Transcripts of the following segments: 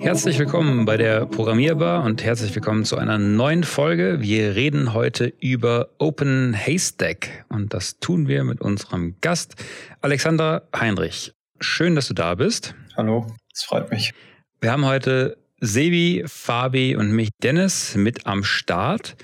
Herzlich willkommen bei der Programmierbar und herzlich willkommen zu einer neuen Folge. Wir reden heute über Open Haystack und das tun wir mit unserem Gast Alexander Heinrich. Schön, dass du da bist. Hallo, es freut mich. Wir haben heute Sebi, Fabi und mich, Dennis, mit am Start.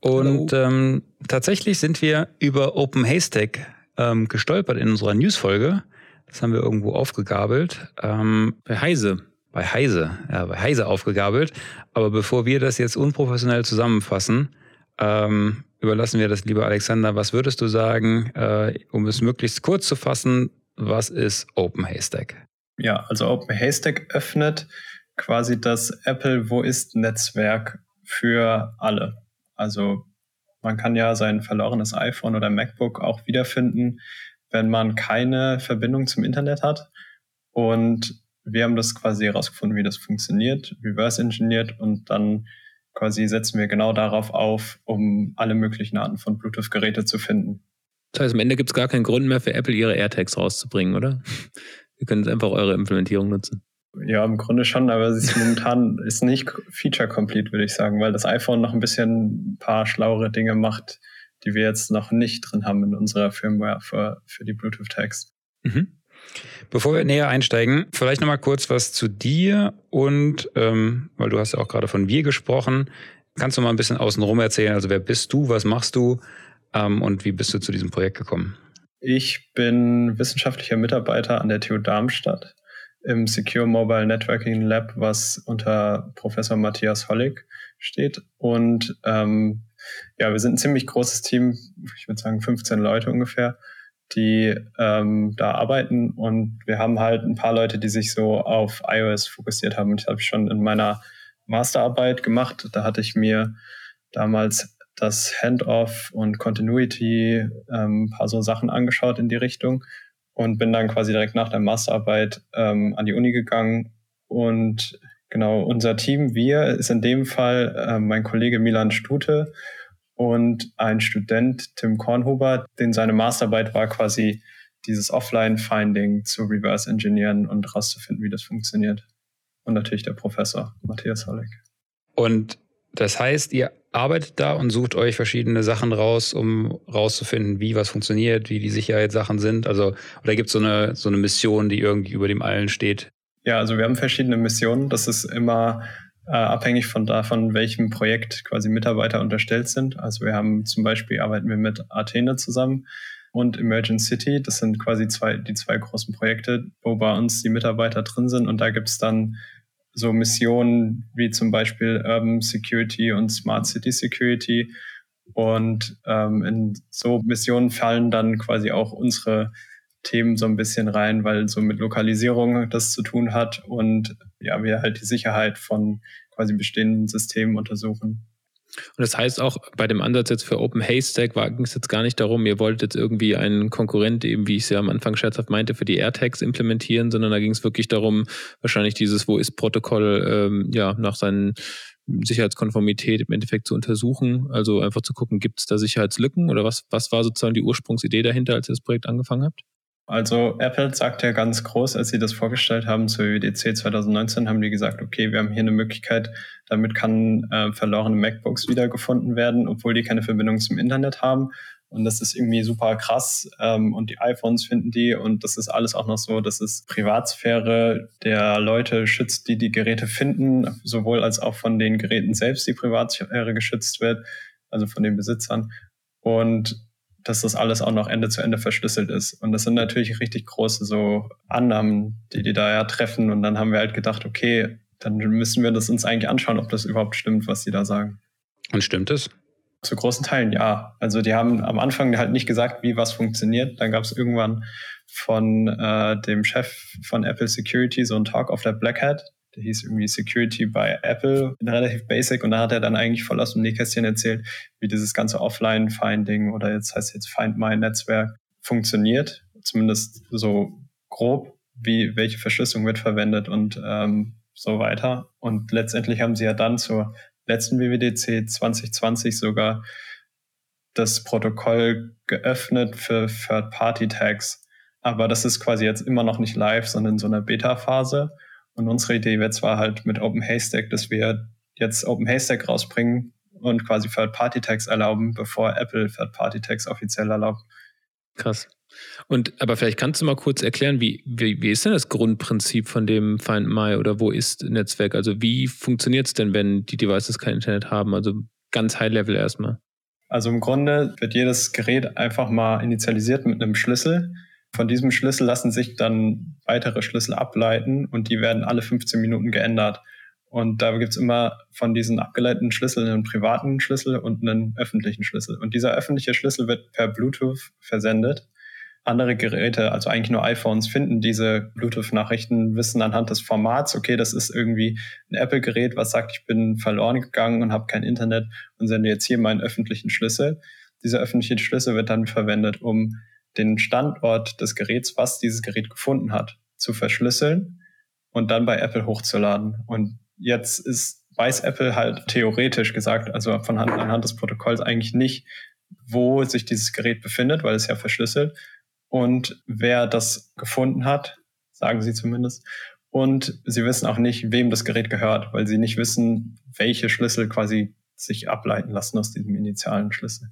Und ähm, tatsächlich sind wir über Open Haystack ähm, gestolpert in unserer Newsfolge. Das haben wir irgendwo aufgegabelt. Ähm, bei Heise. Bei Heise, ja, bei Heise aufgegabelt. Aber bevor wir das jetzt unprofessionell zusammenfassen, ähm, überlassen wir das lieber Alexander. Was würdest du sagen, äh, um es möglichst kurz zu fassen, was ist Open Haystack? Ja, also Open Haystack öffnet quasi das Apple Wo ist Netzwerk für alle. Also man kann ja sein verlorenes iPhone oder MacBook auch wiederfinden, wenn man keine Verbindung zum Internet hat. Und wir haben das quasi herausgefunden, wie das funktioniert, reverse engineert und dann quasi setzen wir genau darauf auf, um alle möglichen Arten von Bluetooth-Geräte zu finden. Das heißt, am Ende gibt es gar keinen Grund mehr für Apple, ihre AirTags rauszubringen, oder? Wir können jetzt einfach eure Implementierung nutzen. Ja, im Grunde schon, aber es ist momentan ist nicht feature-complete, würde ich sagen, weil das iPhone noch ein bisschen ein paar schlauere Dinge macht, die wir jetzt noch nicht drin haben in unserer Firmware für, für die Bluetooth-Tags. Mhm. Bevor wir näher einsteigen, vielleicht nochmal kurz was zu dir und, ähm, weil du hast ja auch gerade von wir gesprochen, kannst du mal ein bisschen außenrum erzählen, also wer bist du, was machst du ähm, und wie bist du zu diesem Projekt gekommen? Ich bin wissenschaftlicher Mitarbeiter an der TU Darmstadt im Secure Mobile Networking Lab, was unter Professor Matthias Hollig steht. Und ähm, ja, wir sind ein ziemlich großes Team, ich würde sagen 15 Leute ungefähr, die ähm, da arbeiten. Und wir haben halt ein paar Leute, die sich so auf iOS fokussiert haben. Und ich habe schon in meiner Masterarbeit gemacht. Da hatte ich mir damals das Handoff und Continuity ähm, ein paar so Sachen angeschaut in die Richtung und bin dann quasi direkt nach der Masterarbeit ähm, an die Uni gegangen. Und genau, unser Team, wir, ist in dem Fall äh, mein Kollege Milan Stute und ein Student, Tim Kornhuber, den seine Masterarbeit war quasi dieses Offline-Finding zu reverse engineeren und rauszufinden, wie das funktioniert. Und natürlich der Professor, Matthias Holleck. Und das heißt, ihr arbeitet da und sucht euch verschiedene Sachen raus, um rauszufinden, wie was funktioniert, wie die Sicherheitssachen sind. Also, oder gibt es so eine, so eine Mission, die irgendwie über dem allen steht? Ja, also wir haben verschiedene Missionen. Das ist immer äh, abhängig von davon, welchem Projekt quasi Mitarbeiter unterstellt sind. Also wir haben zum Beispiel arbeiten wir mit Athene zusammen und Emergent City. Das sind quasi zwei, die zwei großen Projekte, wo bei uns die Mitarbeiter drin sind. Und da gibt es dann so Missionen wie zum Beispiel Urban Security und Smart City Security. Und ähm, in so Missionen fallen dann quasi auch unsere Themen so ein bisschen rein, weil so mit Lokalisierung das zu tun hat und ja, wir halt die Sicherheit von quasi bestehenden Systemen untersuchen. Und das heißt auch bei dem Ansatz jetzt für Open Haystack ging es jetzt gar nicht darum, ihr wolltet jetzt irgendwie einen Konkurrent, eben wie ich es ja am Anfang scherzhaft meinte, für die AirTags implementieren, sondern da ging es wirklich darum, wahrscheinlich dieses Wo ist Protokoll ähm, ja nach seinen Sicherheitskonformität im Endeffekt zu untersuchen. Also einfach zu gucken, gibt es da Sicherheitslücken oder was, was war sozusagen die Ursprungsidee dahinter, als ihr das Projekt angefangen habt? Also Apple sagt ja ganz groß, als sie das vorgestellt haben zur WWDC 2019, haben die gesagt, okay, wir haben hier eine Möglichkeit, damit kann äh, verlorene MacBooks wiedergefunden werden, obwohl die keine Verbindung zum Internet haben. Und das ist irgendwie super krass. Ähm, und die iPhones finden die. Und das ist alles auch noch so, dass es Privatsphäre der Leute schützt, die die Geräte finden, sowohl als auch von den Geräten selbst die Privatsphäre geschützt wird, also von den Besitzern. Und dass das alles auch noch Ende zu Ende verschlüsselt ist. Und das sind natürlich richtig große so Annahmen, die die da ja treffen. Und dann haben wir halt gedacht, okay, dann müssen wir das uns eigentlich anschauen, ob das überhaupt stimmt, was die da sagen. Und stimmt es? Zu großen Teilen ja. Also die haben am Anfang halt nicht gesagt, wie was funktioniert. Dann gab es irgendwann von äh, dem Chef von Apple Security so ein Talk auf der Black Hat, der hieß irgendwie Security by Apple, relativ basic. Und da hat er dann eigentlich voll aus dem Nähkästchen erzählt, wie dieses ganze Offline-Finding oder jetzt heißt jetzt Find My Netzwerk funktioniert. Zumindest so grob, wie, welche Verschlüsselung wird verwendet und ähm, so weiter. Und letztendlich haben sie ja dann zur letzten WWDC 2020 sogar das Protokoll geöffnet für Third-Party-Tags. Aber das ist quasi jetzt immer noch nicht live, sondern in so einer Beta-Phase. Und unsere Idee wäre zwar halt mit OpenHaystack, dass wir jetzt OpenHaystack rausbringen und quasi Third-Party-Tags erlauben, bevor Apple Third-Party-Tags offiziell erlaubt. Krass. Und aber vielleicht kannst du mal kurz erklären, wie, wie, wie ist denn das Grundprinzip von dem Find My oder wo ist Netzwerk? Also wie funktioniert es denn, wenn die Devices kein Internet haben? Also ganz High Level erstmal. Also im Grunde wird jedes Gerät einfach mal initialisiert mit einem Schlüssel. Von diesem Schlüssel lassen sich dann weitere Schlüssel ableiten und die werden alle 15 Minuten geändert. Und da gibt es immer von diesen abgeleiteten Schlüsseln einen privaten Schlüssel und einen öffentlichen Schlüssel. Und dieser öffentliche Schlüssel wird per Bluetooth versendet andere Geräte, also eigentlich nur iPhones, finden diese Bluetooth-Nachrichten, wissen anhand des Formats, okay, das ist irgendwie ein Apple-Gerät, was sagt, ich bin verloren gegangen und habe kein Internet und sende jetzt hier meinen öffentlichen Schlüssel. Dieser öffentliche Schlüssel wird dann verwendet, um den Standort des Geräts, was dieses Gerät gefunden hat, zu verschlüsseln und dann bei Apple hochzuladen. Und jetzt ist, weiß Apple halt theoretisch gesagt, also von Hand, anhand des Protokolls eigentlich nicht, wo sich dieses Gerät befindet, weil es ja verschlüsselt und wer das gefunden hat, sagen sie zumindest. Und sie wissen auch nicht, wem das Gerät gehört, weil sie nicht wissen, welche Schlüssel quasi sich ableiten lassen aus diesem initialen Schlüssel.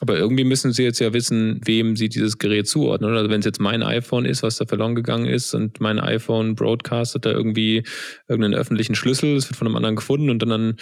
Aber irgendwie müssen Sie jetzt ja wissen, wem Sie dieses Gerät zuordnen. Also wenn es jetzt mein iPhone ist, was da verloren gegangen ist und mein iPhone broadcastet da irgendwie irgendeinen öffentlichen Schlüssel, es wird von einem anderen gefunden und dann an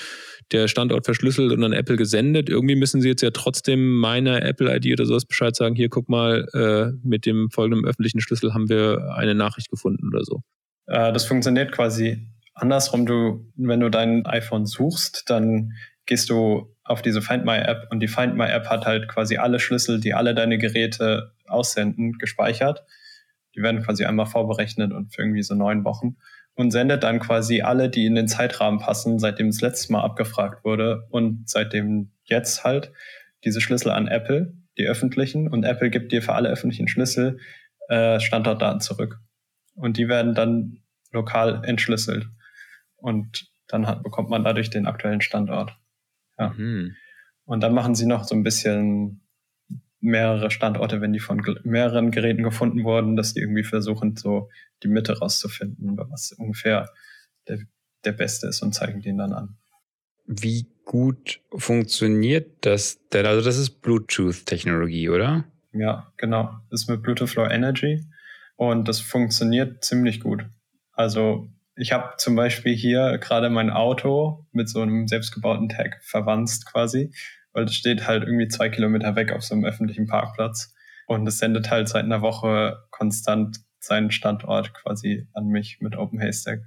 der Standort verschlüsselt und an Apple gesendet. Irgendwie müssen Sie jetzt ja trotzdem meiner Apple-ID oder sowas Bescheid sagen, hier guck mal, äh, mit dem folgenden öffentlichen Schlüssel haben wir eine Nachricht gefunden oder so. Äh, das funktioniert quasi andersrum. Du, wenn du dein iPhone suchst, dann gehst du auf diese Find My App und die Find My App hat halt quasi alle Schlüssel, die alle deine Geräte aussenden, gespeichert. Die werden quasi einmal vorberechnet und für irgendwie so neun Wochen und sendet dann quasi alle, die in den Zeitrahmen passen, seitdem es letztes Mal abgefragt wurde und seitdem jetzt halt diese Schlüssel an Apple, die öffentlichen und Apple gibt dir für alle öffentlichen Schlüssel äh, Standortdaten zurück und die werden dann lokal entschlüsselt und dann hat, bekommt man dadurch den aktuellen Standort. Ja. Mhm. Und dann machen sie noch so ein bisschen mehrere Standorte, wenn die von mehreren Geräten gefunden wurden, dass die irgendwie versuchen, so die Mitte rauszufinden, was ungefähr der, der beste ist und zeigen den dann an. Wie gut funktioniert das denn? Also das ist Bluetooth-Technologie, oder? Ja, genau. Das ist mit Bluetooth Low Energy und das funktioniert ziemlich gut. Also ich habe zum Beispiel hier gerade mein Auto mit so einem selbstgebauten Tag verwandt quasi, weil das steht halt irgendwie zwei Kilometer weg auf so einem öffentlichen Parkplatz. Und es sendet halt seit einer Woche konstant seinen Standort quasi an mich mit OpenHaystack.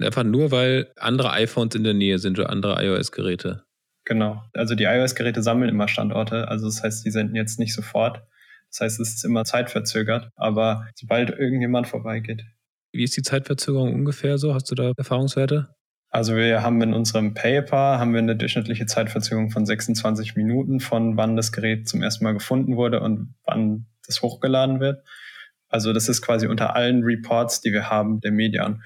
Einfach nur, weil andere iPhones in der Nähe sind oder andere iOS-Geräte. Genau. Also die iOS-Geräte sammeln immer Standorte. Also das heißt, die senden jetzt nicht sofort. Das heißt, es ist immer zeitverzögert. Aber sobald irgendjemand vorbeigeht, wie ist die Zeitverzögerung ungefähr so? Hast du da Erfahrungswerte? Also wir haben in unserem Paper haben wir eine durchschnittliche Zeitverzögerung von 26 Minuten von wann das Gerät zum ersten Mal gefunden wurde und wann das hochgeladen wird. Also das ist quasi unter allen Reports, die wir haben, der Median.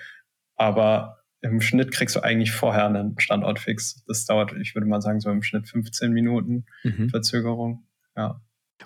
Aber im Schnitt kriegst du eigentlich vorher einen Standortfix. Das dauert, ich würde mal sagen, so im Schnitt 15 Minuten mhm. Verzögerung. Ja.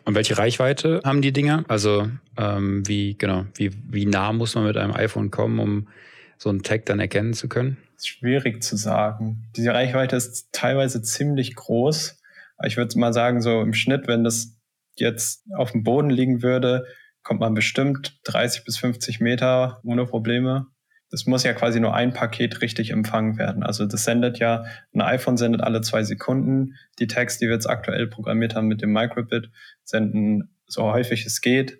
Und welche Reichweite haben die Dinger? Also ähm, wie genau, wie, wie nah muss man mit einem iPhone kommen, um so einen Tag dann erkennen zu können? Schwierig zu sagen. Diese Reichweite ist teilweise ziemlich groß. Ich würde mal sagen, so im Schnitt, wenn das jetzt auf dem Boden liegen würde, kommt man bestimmt 30 bis 50 Meter ohne Probleme das muss ja quasi nur ein Paket richtig empfangen werden. Also das sendet ja, ein iPhone sendet alle zwei Sekunden. Die Tags, die wir jetzt aktuell programmiert haben mit dem Microbit, senden so häufig es geht.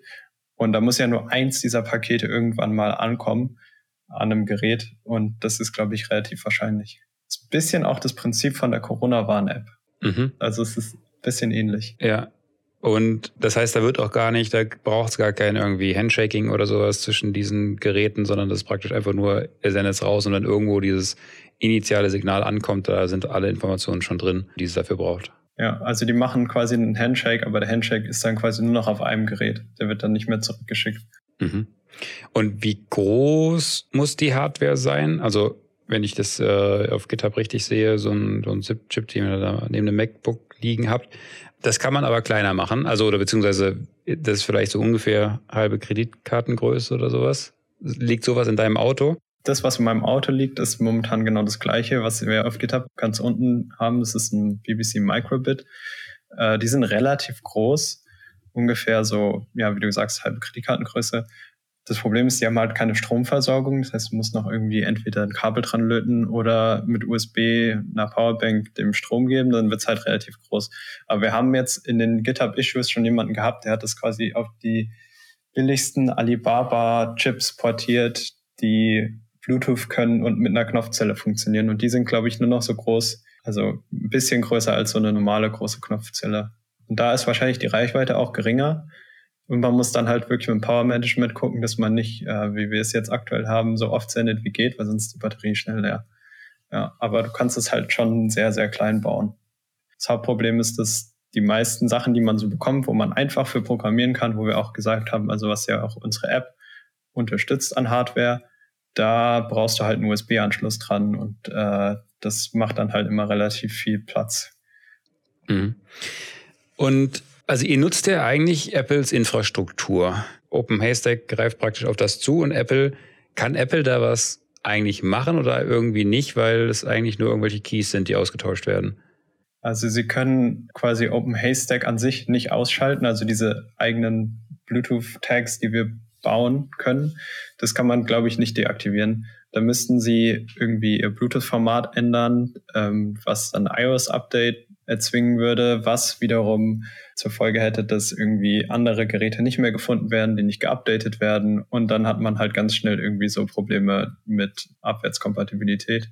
Und da muss ja nur eins dieser Pakete irgendwann mal ankommen an einem Gerät. Und das ist, glaube ich, relativ wahrscheinlich. Das ist ein bisschen auch das Prinzip von der Corona-Warn-App. Mhm. Also es ist ein bisschen ähnlich. Ja, und das heißt, da wird auch gar nicht, da braucht es gar kein irgendwie Handshaking oder sowas zwischen diesen Geräten, sondern das ist praktisch einfach nur, er sendet es raus und dann irgendwo dieses initiale Signal ankommt, da sind alle Informationen schon drin, die es dafür braucht. Ja, also die machen quasi einen Handshake, aber der Handshake ist dann quasi nur noch auf einem Gerät. Der wird dann nicht mehr zurückgeschickt. Mhm. Und wie groß muss die Hardware sein? Also wenn ich das äh, auf GitHub richtig sehe, so ein, so ein ZIP-Chip, den ihr da neben dem MacBook liegen habt, Das kann man aber kleiner machen, also oder beziehungsweise das ist vielleicht so ungefähr halbe Kreditkartengröße oder sowas. Liegt sowas in deinem Auto? Das, was in meinem Auto liegt, ist momentan genau das gleiche, was wir auf GitHub ganz unten haben. Das ist ein BBC Microbit. Äh, die sind relativ groß, ungefähr so, ja, wie du sagst, halbe Kreditkartengröße. Das Problem ist, die haben halt keine Stromversorgung. Das heißt, du musst noch irgendwie entweder ein Kabel dran löten oder mit USB einer Powerbank dem Strom geben. Dann wird's halt relativ groß. Aber wir haben jetzt in den GitHub-Issues schon jemanden gehabt, der hat das quasi auf die billigsten Alibaba-Chips portiert, die Bluetooth können und mit einer Knopfzelle funktionieren. Und die sind, glaube ich, nur noch so groß, also ein bisschen größer als so eine normale große Knopfzelle. Und da ist wahrscheinlich die Reichweite auch geringer. Und man muss dann halt wirklich mit dem Power Management gucken, dass man nicht, äh, wie wir es jetzt aktuell haben, so oft sendet wie geht, weil sonst die Batterie schnell leer. Ja, aber du kannst es halt schon sehr, sehr klein bauen. Das Hauptproblem ist, dass die meisten Sachen, die man so bekommt, wo man einfach für programmieren kann, wo wir auch gesagt haben, also was ja auch unsere App unterstützt an Hardware, da brauchst du halt einen USB-Anschluss dran und äh, das macht dann halt immer relativ viel Platz. Mhm. Und also ihr nutzt ja eigentlich Apples Infrastruktur. Open Haystack greift praktisch auf das zu und Apple, kann Apple da was eigentlich machen oder irgendwie nicht, weil es eigentlich nur irgendwelche Keys sind, die ausgetauscht werden? Also sie können quasi Open Haystack an sich nicht ausschalten, also diese eigenen Bluetooth-Tags, die wir bauen können. Das kann man, glaube ich, nicht deaktivieren. Da müssten sie irgendwie ihr Bluetooth-Format ändern, ähm, was dann iOS-Update erzwingen würde, was wiederum zur Folge hätte, dass irgendwie andere Geräte nicht mehr gefunden werden, die nicht geupdatet werden. Und dann hat man halt ganz schnell irgendwie so Probleme mit Abwärtskompatibilität.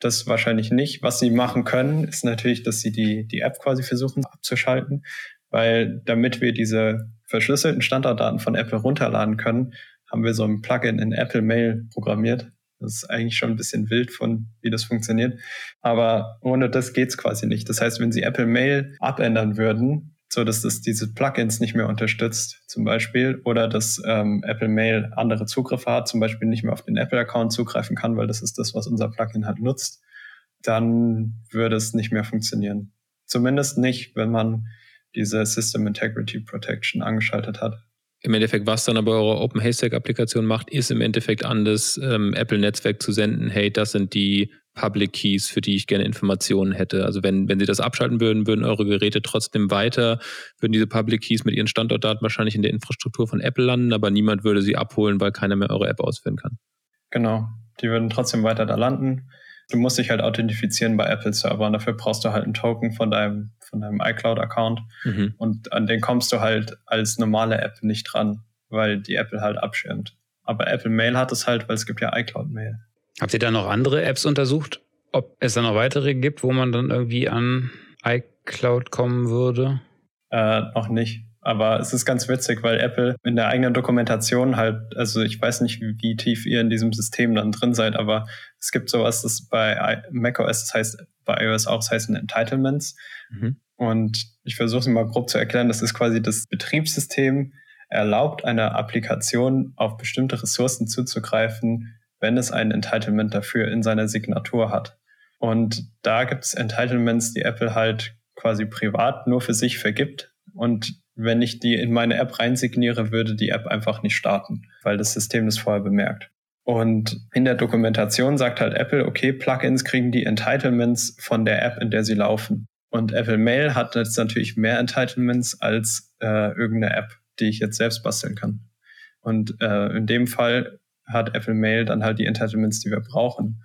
Das wahrscheinlich nicht. Was sie machen können, ist natürlich, dass sie die, die App quasi versuchen abzuschalten, weil damit wir diese verschlüsselten Standarddaten von Apple runterladen können, haben wir so ein Plugin in Apple Mail programmiert. Das ist eigentlich schon ein bisschen wild von, wie das funktioniert. Aber ohne das geht's quasi nicht. Das heißt, wenn Sie Apple Mail abändern würden, so dass das diese Plugins nicht mehr unterstützt, zum Beispiel, oder dass ähm, Apple Mail andere Zugriffe hat, zum Beispiel nicht mehr auf den Apple-Account zugreifen kann, weil das ist das, was unser Plugin halt nutzt, dann würde es nicht mehr funktionieren. Zumindest nicht, wenn man diese System Integrity Protection angeschaltet hat. Im Endeffekt, was dann aber eure Open Haystack-Applikation macht, ist im Endeffekt an das ähm, Apple-Netzwerk zu senden, hey, das sind die Public Keys, für die ich gerne Informationen hätte. Also wenn, wenn sie das abschalten würden, würden eure Geräte trotzdem weiter, würden diese Public Keys mit ihren Standortdaten wahrscheinlich in der Infrastruktur von Apple landen, aber niemand würde sie abholen, weil keiner mehr eure App ausführen kann. Genau, die würden trotzdem weiter da landen du musst dich halt authentifizieren bei Apple-Server und dafür brauchst du halt einen Token von deinem, von deinem iCloud-Account mhm. und an den kommst du halt als normale App nicht dran, weil die Apple halt abschirmt. Aber Apple Mail hat es halt, weil es gibt ja iCloud Mail. Habt ihr da noch andere Apps untersucht? Ob es da noch weitere gibt, wo man dann irgendwie an iCloud kommen würde? Äh, noch nicht. Aber es ist ganz witzig, weil Apple in der eigenen Dokumentation halt, also ich weiß nicht, wie, wie tief ihr in diesem System dann drin seid, aber es gibt sowas, das bei macOS, das heißt bei iOS auch, das heißt Entitlements. Mhm. Und ich versuche es mal grob zu erklären, das ist quasi das Betriebssystem erlaubt einer Applikation auf bestimmte Ressourcen zuzugreifen, wenn es ein Entitlement dafür in seiner Signatur hat. Und da gibt es Entitlements, die Apple halt quasi privat nur für sich vergibt und wenn ich die in meine App reinsigniere, würde die App einfach nicht starten, weil das System das vorher bemerkt. Und in der Dokumentation sagt halt Apple, okay, Plugins kriegen die Entitlements von der App, in der sie laufen. Und Apple Mail hat jetzt natürlich mehr Entitlements als äh, irgendeine App, die ich jetzt selbst basteln kann. Und äh, in dem Fall hat Apple Mail dann halt die Entitlements, die wir brauchen,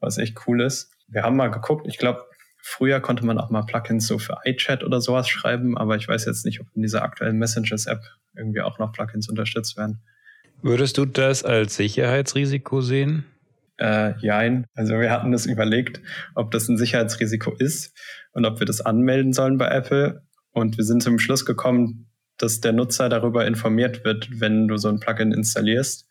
was echt cool ist. Wir haben mal geguckt, ich glaube, Früher konnte man auch mal Plugins so für iChat oder sowas schreiben, aber ich weiß jetzt nicht, ob in dieser aktuellen Messengers-App irgendwie auch noch Plugins unterstützt werden. Würdest du das als Sicherheitsrisiko sehen? Äh, jein. Also wir hatten das überlegt, ob das ein Sicherheitsrisiko ist und ob wir das anmelden sollen bei Apple. Und wir sind zum Schluss gekommen, dass der Nutzer darüber informiert wird, wenn du so ein Plugin installierst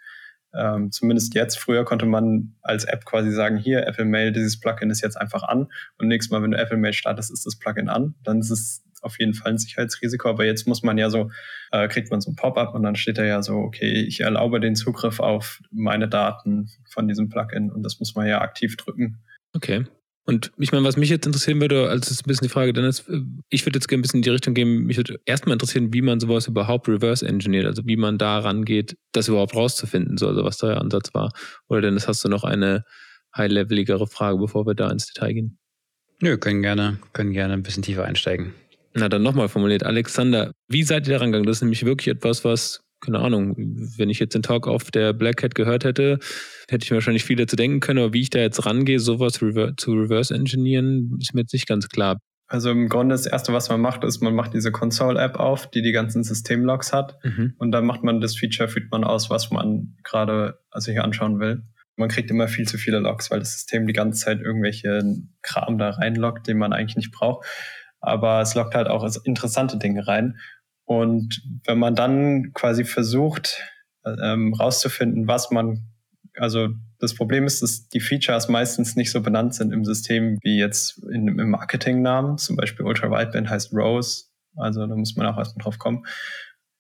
ähm, zumindest jetzt, früher konnte man als App quasi sagen, hier, Apple Mail, dieses Plugin ist jetzt einfach an und nächstes Mal, wenn du Apple Mail startest, ist das Plugin an. Dann ist es auf jeden Fall ein Sicherheitsrisiko, aber jetzt muss man ja so, äh, kriegt man so ein Pop-up und dann steht da ja so, okay, ich erlaube den Zugriff auf meine Daten von diesem Plugin und das muss man ja aktiv drücken. Okay. Und ich meine, was mich jetzt interessieren würde, als ist ein bisschen die Frage, dann ist, äh, ich würde jetzt gerne ein bisschen in die Richtung gehen, mich würde erstmal interessieren, wie man sowas überhaupt reverse engineert, also wie man da rangeht, das überhaupt rauszufinden, so, also was da der Ansatz war. Oder denn hast du noch eine high-leveligere Frage, bevor wir da ins Detail gehen? Nö, können gerne, können gerne ein bisschen tiefer einsteigen. Na, dann nochmal formuliert. Alexander, wie seid ihr da rangegangen? Das ist nämlich wirklich etwas, was keine Ahnung, wenn ich jetzt den Talk auf der Black Hat gehört hätte, hätte ich mir wahrscheinlich viel dazu denken können, aber wie ich da jetzt rangehe, sowas rever zu reverse engineeren, ist mir jetzt nicht ganz klar. Also im Grunde das erste, was man macht, ist, man macht diese Console-App auf, die die ganzen Systemlogs hat. Mhm. Und dann macht man das Feature, führt man aus, was man gerade sich anschauen will. Man kriegt immer viel zu viele Logs, weil das System die ganze Zeit irgendwelche Kram da reinloggt, den man eigentlich nicht braucht. Aber es lockt halt auch interessante Dinge rein. Und wenn man dann quasi versucht, ähm, rauszufinden, was man, also das Problem ist, dass die Features meistens nicht so benannt sind im System wie jetzt in, im Marketingnamen. Zum Beispiel Ultra Wideband heißt Rose. Also da muss man auch erstmal drauf kommen.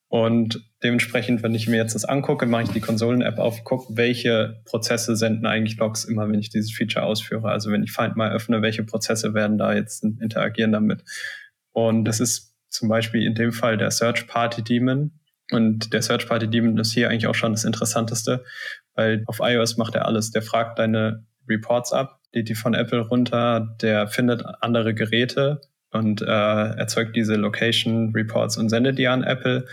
Und dementsprechend, wenn ich mir jetzt das angucke, mache ich die Konsolen-App auf, gucke, welche Prozesse senden eigentlich Logs immer, wenn ich dieses Feature ausführe. Also wenn ich Find mal öffne, welche Prozesse werden da jetzt interagieren damit. Und das ist zum Beispiel in dem Fall der Search Party Daemon. Und der Search Party Daemon ist hier eigentlich auch schon das Interessanteste, weil auf iOS macht er alles. Der fragt deine Reports ab, lädt die von Apple runter, der findet andere Geräte und äh, erzeugt diese Location Reports und sendet die an Apple.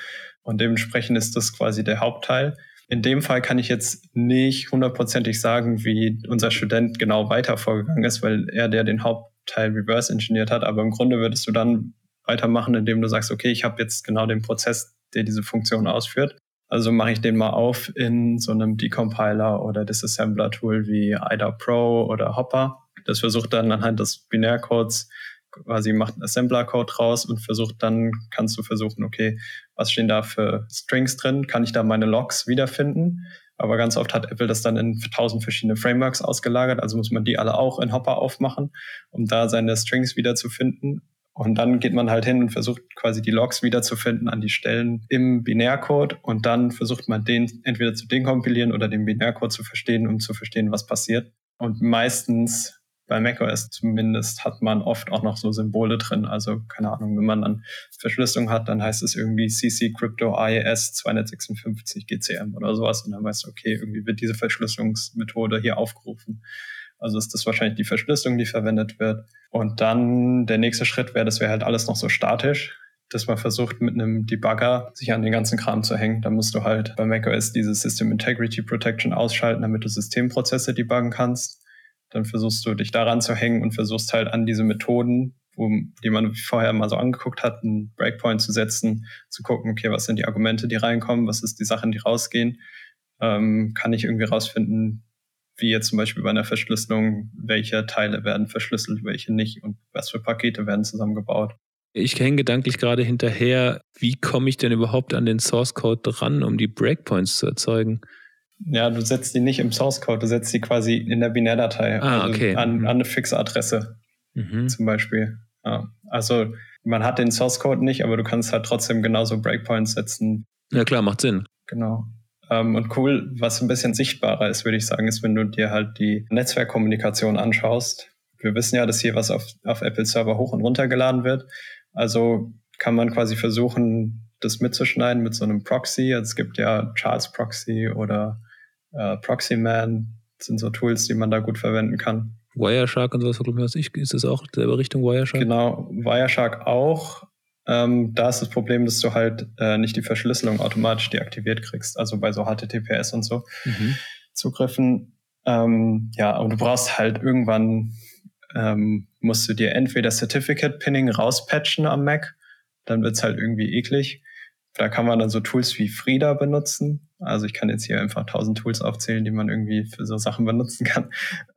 Und dementsprechend ist das quasi der Hauptteil. In dem Fall kann ich jetzt nicht hundertprozentig sagen, wie unser Student genau weiter vorgegangen ist, weil er der den Hauptteil reverse engineert hat. Aber im Grunde würdest du dann weitermachen, indem du sagst, okay, ich habe jetzt genau den Prozess, der diese Funktion ausführt. Also mache ich den mal auf in so einem Decompiler oder Disassembler-Tool wie IDA Pro oder Hopper. Das versucht dann anhand des Binärcodes quasi macht einen Assembler-Code raus und versucht dann, kannst du versuchen, okay, was stehen da für Strings drin? Kann ich da meine Logs wiederfinden? Aber ganz oft hat Apple das dann in tausend verschiedene Frameworks ausgelagert, also muss man die alle auch in Hopper aufmachen, um da seine Strings wiederzufinden. Und dann geht man halt hin und versucht quasi die Logs wiederzufinden an die Stellen im Binärcode und dann versucht man den entweder zu dekompilieren oder den Binärcode zu verstehen, um zu verstehen, was passiert. Und meistens bei macOS zumindest hat man oft auch noch so Symbole drin. Also keine Ahnung, wenn man dann Verschlüsselung hat, dann heißt es irgendwie CC Crypto IES 256 GCM oder sowas. Und dann weißt du, okay, irgendwie wird diese Verschlüsselungsmethode hier aufgerufen. Also ist das wahrscheinlich die Verschlüsselung, die verwendet wird. Und dann der nächste Schritt wäre, das wäre halt alles noch so statisch, dass man versucht, mit einem Debugger sich an den ganzen Kram zu hängen. Da musst du halt bei macOS diese System Integrity Protection ausschalten, damit du Systemprozesse debuggen kannst. Dann versuchst du dich daran zu hängen und versuchst halt an diese Methoden, wo, die man vorher mal so angeguckt hat, einen Breakpoint zu setzen, zu gucken, okay, was sind die Argumente, die reinkommen, was ist die Sachen, die rausgehen. Ähm, kann ich irgendwie rausfinden, wie jetzt zum Beispiel bei einer Verschlüsselung, welche Teile werden verschlüsselt, welche nicht und was für Pakete werden zusammengebaut. Ich hänge gedanklich gerade hinterher, wie komme ich denn überhaupt an den Source Code dran, um die Breakpoints zu erzeugen? Ja, du setzt die nicht im Source Code, du setzt die quasi in der Binärdatei ah, also okay. an, mhm. an, eine fixe Adresse mhm. zum Beispiel. Ja. Also man hat den Source Code nicht, aber du kannst halt trotzdem genauso Breakpoints setzen. Ja klar, macht Sinn. Genau. Ähm, und cool, was ein bisschen sichtbarer ist, würde ich sagen, ist, wenn du dir halt die Netzwerkkommunikation anschaust. Wir wissen ja, dass hier was auf, auf Apple Server hoch und runter geladen wird. Also kann man quasi versuchen, das mitzuschneiden mit so einem Proxy. Es gibt ja Charles Proxy oder äh, Proxyman. Das sind so Tools, die man da gut verwenden kann. Wireshark und sowas, glaube ich, ist das auch selber Richtung Wireshark? Genau, Wireshark auch. Ähm, da ist das Problem, dass du halt äh, nicht die Verschlüsselung automatisch deaktiviert kriegst, also bei so HTTPS und so mhm. Zugriffen. Ähm, ja, aber du brauchst halt irgendwann, ähm, musst du dir entweder Certificate Pinning rauspatchen am Mac, dann wird's halt irgendwie eklig. Da kann man dann so Tools wie Frida benutzen. Also ich kann jetzt hier einfach tausend Tools aufzählen, die man irgendwie für so Sachen benutzen kann.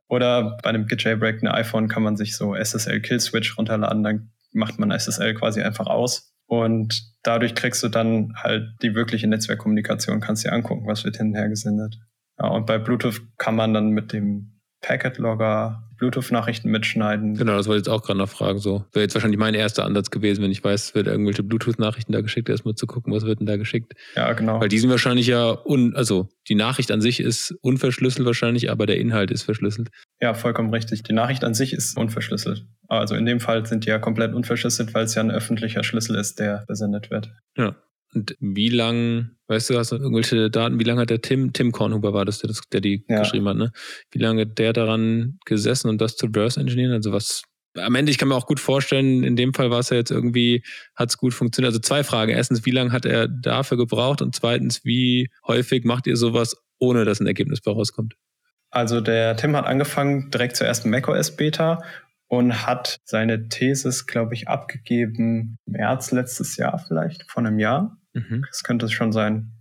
Oder bei einem gejailbreakten iPhone kann man sich so SSL Kill Switch runterladen, dann macht man SSL quasi einfach aus. Und dadurch kriegst du dann halt die wirkliche Netzwerkkommunikation, kannst dir angucken, was wird hinterher gesendet. Ja, und bei Bluetooth kann man dann mit dem Packet-Logger, Bluetooth-Nachrichten mitschneiden. Genau, das wollte ich jetzt auch gerade noch fragen. So wäre jetzt wahrscheinlich mein erster Ansatz gewesen, wenn ich weiß, wird irgendwelche Bluetooth-Nachrichten da geschickt, erstmal zu gucken, was wird denn da geschickt. Ja, genau. Weil die sind wahrscheinlich ja, un, also die Nachricht an sich ist unverschlüsselt wahrscheinlich, aber der Inhalt ist verschlüsselt. Ja, vollkommen richtig. Die Nachricht an sich ist unverschlüsselt. Also in dem Fall sind die ja komplett unverschlüsselt, weil es ja ein öffentlicher Schlüssel ist, der versendet wird. Ja. Und wie lang, weißt du, hast du irgendwelche Daten, wie lange hat der Tim, Tim Kornhuber war das, der, das, der die ja. geschrieben hat, ne? Wie lange hat der daran gesessen und das zu reverse engineeren? Also was, am Ende, ich kann mir auch gut vorstellen, in dem Fall war es ja jetzt irgendwie, hat es gut funktioniert. Also zwei Fragen. Erstens, wie lange hat er dafür gebraucht? Und zweitens, wie häufig macht ihr sowas, ohne dass ein Ergebnis bei rauskommt? Also der Tim hat angefangen direkt zur ersten macOS Beta und hat seine Thesis, glaube ich, abgegeben März letztes Jahr vielleicht, von einem Jahr. Mhm. Das könnte es schon sein.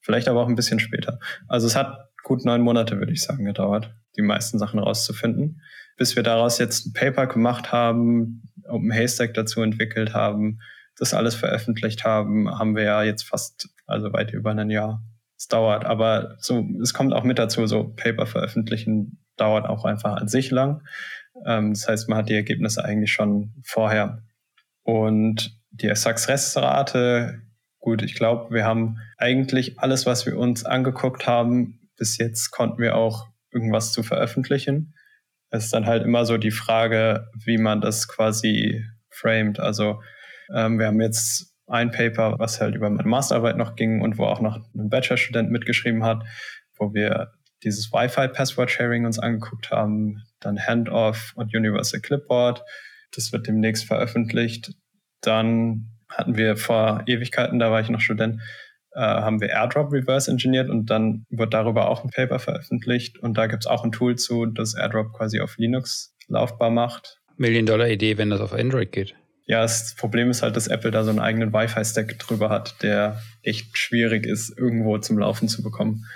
Vielleicht aber auch ein bisschen später. Also es hat gut neun Monate, würde ich sagen, gedauert, die meisten Sachen rauszufinden. Bis wir daraus jetzt ein Paper gemacht haben, Open Haystack dazu entwickelt haben, das alles veröffentlicht haben, haben wir ja jetzt fast, also weit über ein Jahr. Es dauert, aber so, es kommt auch mit dazu, so Paper veröffentlichen dauert auch einfach an sich lang. Ähm, das heißt, man hat die Ergebnisse eigentlich schon vorher. Und die Success-Rate Gut, ich glaube, wir haben eigentlich alles, was wir uns angeguckt haben, bis jetzt konnten wir auch irgendwas zu veröffentlichen. Es ist dann halt immer so die Frage, wie man das quasi framed. Also ähm, wir haben jetzt ein Paper, was halt über meine Masterarbeit noch ging und wo auch noch ein Bachelorstudent mitgeschrieben hat, wo wir dieses Wi-Fi-Password-Sharing uns angeguckt haben, dann Handoff und Universal Clipboard. Das wird demnächst veröffentlicht. Dann hatten wir vor Ewigkeiten, da war ich noch Student, äh, haben wir AirDrop reverse engineert und dann wird darüber auch ein Paper veröffentlicht und da gibt es auch ein Tool zu, das AirDrop quasi auf Linux laufbar macht. Million-Dollar-Idee, wenn das auf Android geht. Ja, das Problem ist halt, dass Apple da so einen eigenen Wi-Fi-Stack drüber hat, der echt schwierig ist, irgendwo zum Laufen zu bekommen.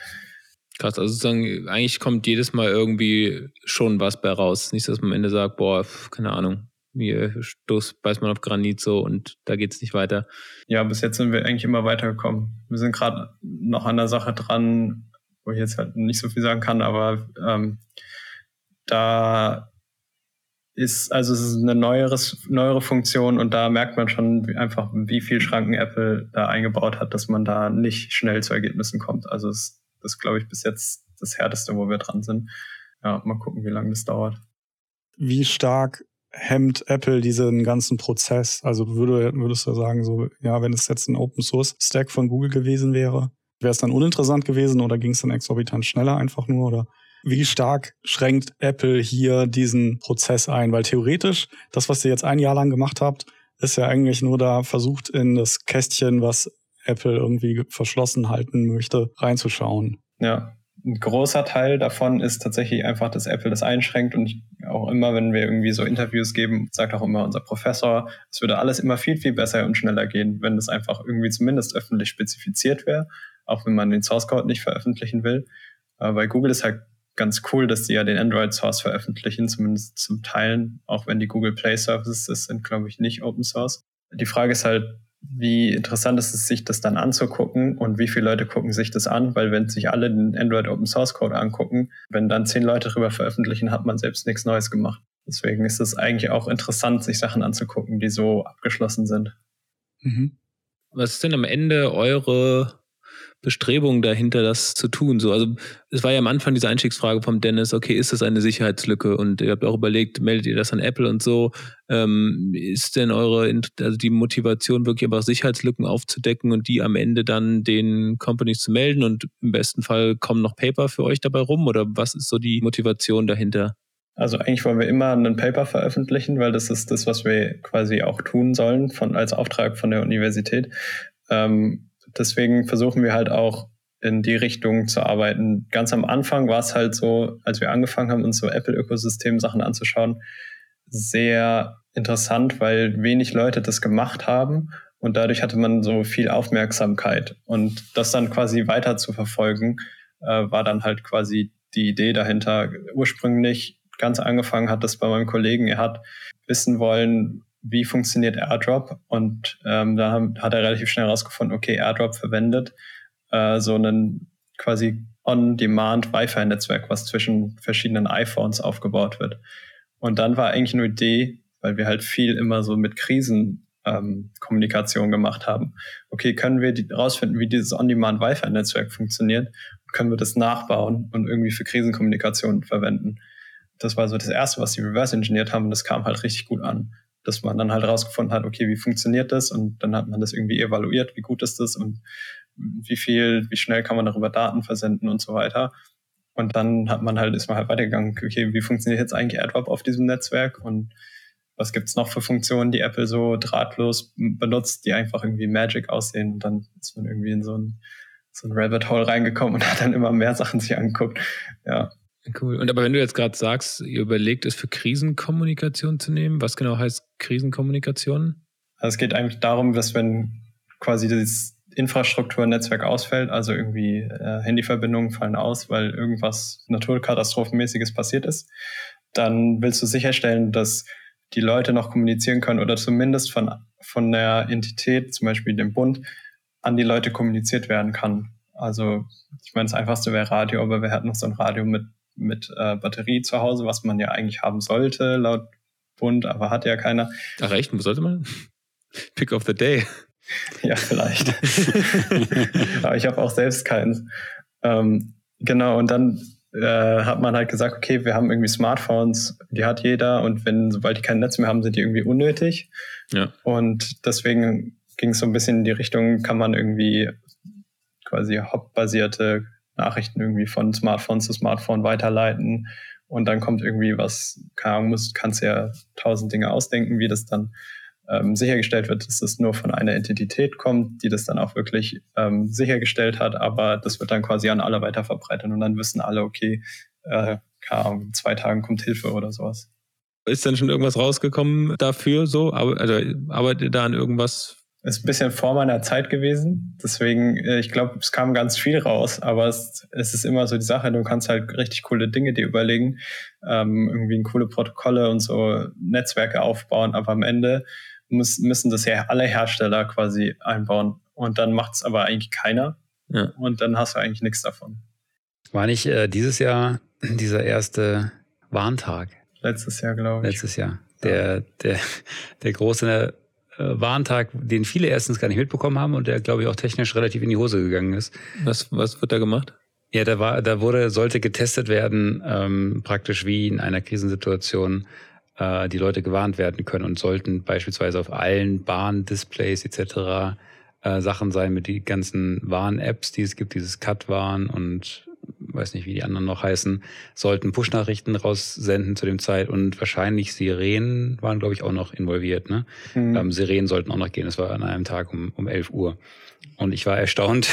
Krass, also sozusagen, eigentlich kommt jedes Mal irgendwie schon was bei raus. Nicht, dass man am Ende sagt, boah, keine Ahnung, hier stoßt, beißt man auf Granit so und da geht es nicht weiter. Ja, bis jetzt sind wir eigentlich immer weitergekommen. Wir sind gerade noch an der Sache dran, wo ich jetzt halt nicht so viel sagen kann, aber ähm, da ist, also es ist eine neueres, neuere Funktion und da merkt man schon einfach, wie viel Schranken Apple da eingebaut hat, dass man da nicht schnell zu Ergebnissen kommt. Also es, das ist, glaube ich, bis jetzt das Härteste, wo wir dran sind. Ja, mal gucken, wie lange das dauert. Wie stark hemmt Apple diesen ganzen Prozess? Also würde, würdest du sagen, so, ja, wenn es jetzt ein Open Source Stack von Google gewesen wäre, wäre es dann uninteressant gewesen oder ging es dann exorbitant schneller einfach nur? Oder wie stark schränkt Apple hier diesen Prozess ein? Weil theoretisch, das, was ihr jetzt ein Jahr lang gemacht habt, ist ja eigentlich nur da versucht, in das Kästchen, was Apple irgendwie verschlossen halten möchte, reinzuschauen. Ja, ein großer Teil davon ist tatsächlich einfach, dass Apple das einschränkt und auch immer, wenn wir irgendwie so Interviews geben, sagt auch immer unser Professor, es würde alles immer viel, viel besser und schneller gehen, wenn das einfach irgendwie zumindest öffentlich spezifiziert wäre, auch wenn man den Source Code nicht veröffentlichen will. Aber bei Google ist halt ganz cool, dass die ja den Android Source veröffentlichen, zumindest zum Teilen, auch wenn die Google Play Services sind, glaube ich, nicht Open Source. Die Frage ist halt, wie interessant ist es, sich das dann anzugucken und wie viele Leute gucken sich das an, weil wenn sich alle den Android Open Source Code angucken, wenn dann zehn Leute darüber veröffentlichen, hat man selbst nichts Neues gemacht. Deswegen ist es eigentlich auch interessant, sich Sachen anzugucken, die so abgeschlossen sind. Mhm. Was ist denn am Ende eure Bestrebungen dahinter, das zu tun. So, also es war ja am Anfang diese Einstiegsfrage vom Dennis, okay, ist das eine Sicherheitslücke? Und ihr habt auch überlegt, meldet ihr das an Apple und so? Ähm, ist denn eure, also die Motivation wirklich einfach Sicherheitslücken aufzudecken und die am Ende dann den Companies zu melden und im besten Fall kommen noch Paper für euch dabei rum? Oder was ist so die Motivation dahinter? Also eigentlich wollen wir immer ein Paper veröffentlichen, weil das ist das, was wir quasi auch tun sollen von, als Auftrag von der Universität. Ähm, deswegen versuchen wir halt auch in die Richtung zu arbeiten. Ganz am Anfang war es halt so, als wir angefangen haben, uns so Apple-Ökosystem-Sachen anzuschauen, sehr interessant, weil wenig Leute das gemacht haben und dadurch hatte man so viel Aufmerksamkeit. Und das dann quasi weiter zu verfolgen, äh, war dann halt quasi die Idee dahinter. Ursprünglich ganz angefangen hat das bei meinem Kollegen. Er hat wissen wollen, wie funktioniert AirDrop und ähm, da hat er relativ schnell herausgefunden, okay, AirDrop verwendet äh, so einen quasi On-Demand Wi-Fi-Netzwerk, was zwischen verschiedenen iPhones aufgebaut wird. Und dann war eigentlich eine Idee, weil wir halt viel immer so mit Krisenkommunikation ähm, gemacht haben. Okay, können wir die, rausfinden, wie dieses On-Demand Wi-Fi-Netzwerk funktioniert? Können wir das nachbauen und irgendwie für Krisenkommunikation verwenden? Das war so das Erste, was sie reverse engineert haben und das kam halt richtig gut an. Dass man dann halt rausgefunden hat, okay, wie funktioniert das? Und dann hat man das irgendwie evaluiert, wie gut ist das und wie viel, wie schnell kann man darüber Daten versenden und so weiter. Und dann hat man halt, ist man halt weitergegangen, okay, wie funktioniert jetzt eigentlich AirDrop auf diesem Netzwerk und was gibt's noch für Funktionen, die Apple so drahtlos benutzt, die einfach irgendwie Magic aussehen. Und dann ist man irgendwie in so ein, so ein Rabbit Hole reingekommen und hat dann immer mehr Sachen sich angeguckt. Ja. Cool. Und aber wenn du jetzt gerade sagst, ihr überlegt es für Krisenkommunikation zu nehmen, was genau heißt Krisenkommunikation? Also es geht eigentlich darum, dass wenn quasi das Infrastrukturnetzwerk ausfällt, also irgendwie äh, Handyverbindungen fallen aus, weil irgendwas Naturkatastrophenmäßiges passiert ist, dann willst du sicherstellen, dass die Leute noch kommunizieren können oder zumindest von, von der Entität, zum Beispiel dem Bund, an die Leute kommuniziert werden kann. Also ich meine, das Einfachste wäre Radio, aber wir hatten noch so ein Radio mit, mit äh, Batterie zu Hause, was man ja eigentlich haben sollte, laut Bund, aber hat ja keiner. Ach echt, wo sollte man? Pick of the day. Ja, vielleicht. aber ich habe auch selbst keins. Ähm, genau, und dann äh, hat man halt gesagt, okay, wir haben irgendwie Smartphones, die hat jeder und wenn, sobald die kein Netz mehr haben, sind die irgendwie unnötig. Ja. Und deswegen ging es so ein bisschen in die Richtung, kann man irgendwie quasi hop-basierte Nachrichten irgendwie von Smartphone zu Smartphone weiterleiten und dann kommt irgendwie was, keine Ahnung, muss, kannst ja tausend Dinge ausdenken, wie das dann ähm, sichergestellt wird, dass es nur von einer Entität kommt, die das dann auch wirklich ähm, sichergestellt hat, aber das wird dann quasi an alle weiter verbreitet und dann wissen alle, okay, äh, keine Ahnung, in zwei Tagen kommt Hilfe oder sowas. Ist dann schon irgendwas rausgekommen dafür so? Also arbeitet da an irgendwas? Ist ein bisschen vor meiner Zeit gewesen. Deswegen, äh, ich glaube, es kam ganz viel raus, aber es, es, ist immer so die Sache, du kannst halt richtig coole Dinge dir überlegen, ähm, irgendwie coole Protokolle und so Netzwerke aufbauen, aber am Ende muss, müssen das ja alle Hersteller quasi einbauen. Und dann macht es aber eigentlich keiner. Ja. Und dann hast du eigentlich nichts davon. War nicht äh, dieses Jahr dieser erste Warntag? Letztes Jahr, glaube ich. Letztes Jahr. Der, der, der große Warntag, den viele erstens gar nicht mitbekommen haben und der, glaube ich, auch technisch relativ in die Hose gegangen ist. Was, was wird da gemacht? Ja, da war, da wurde, sollte getestet werden, ähm, praktisch wie in einer Krisensituation äh, die Leute gewarnt werden können und sollten beispielsweise auf allen Bahn-Displays etc. Äh, Sachen sein mit die ganzen Warn-Apps, die es gibt, dieses Cut-Warn und weiß nicht, wie die anderen noch heißen, sollten Push-Nachrichten raussenden zu dem Zeit und wahrscheinlich Sirenen waren, glaube ich, auch noch involviert. Ne? Mhm. Ähm, Sirenen sollten auch noch gehen. Das war an einem Tag um, um 11 Uhr. Und ich war erstaunt,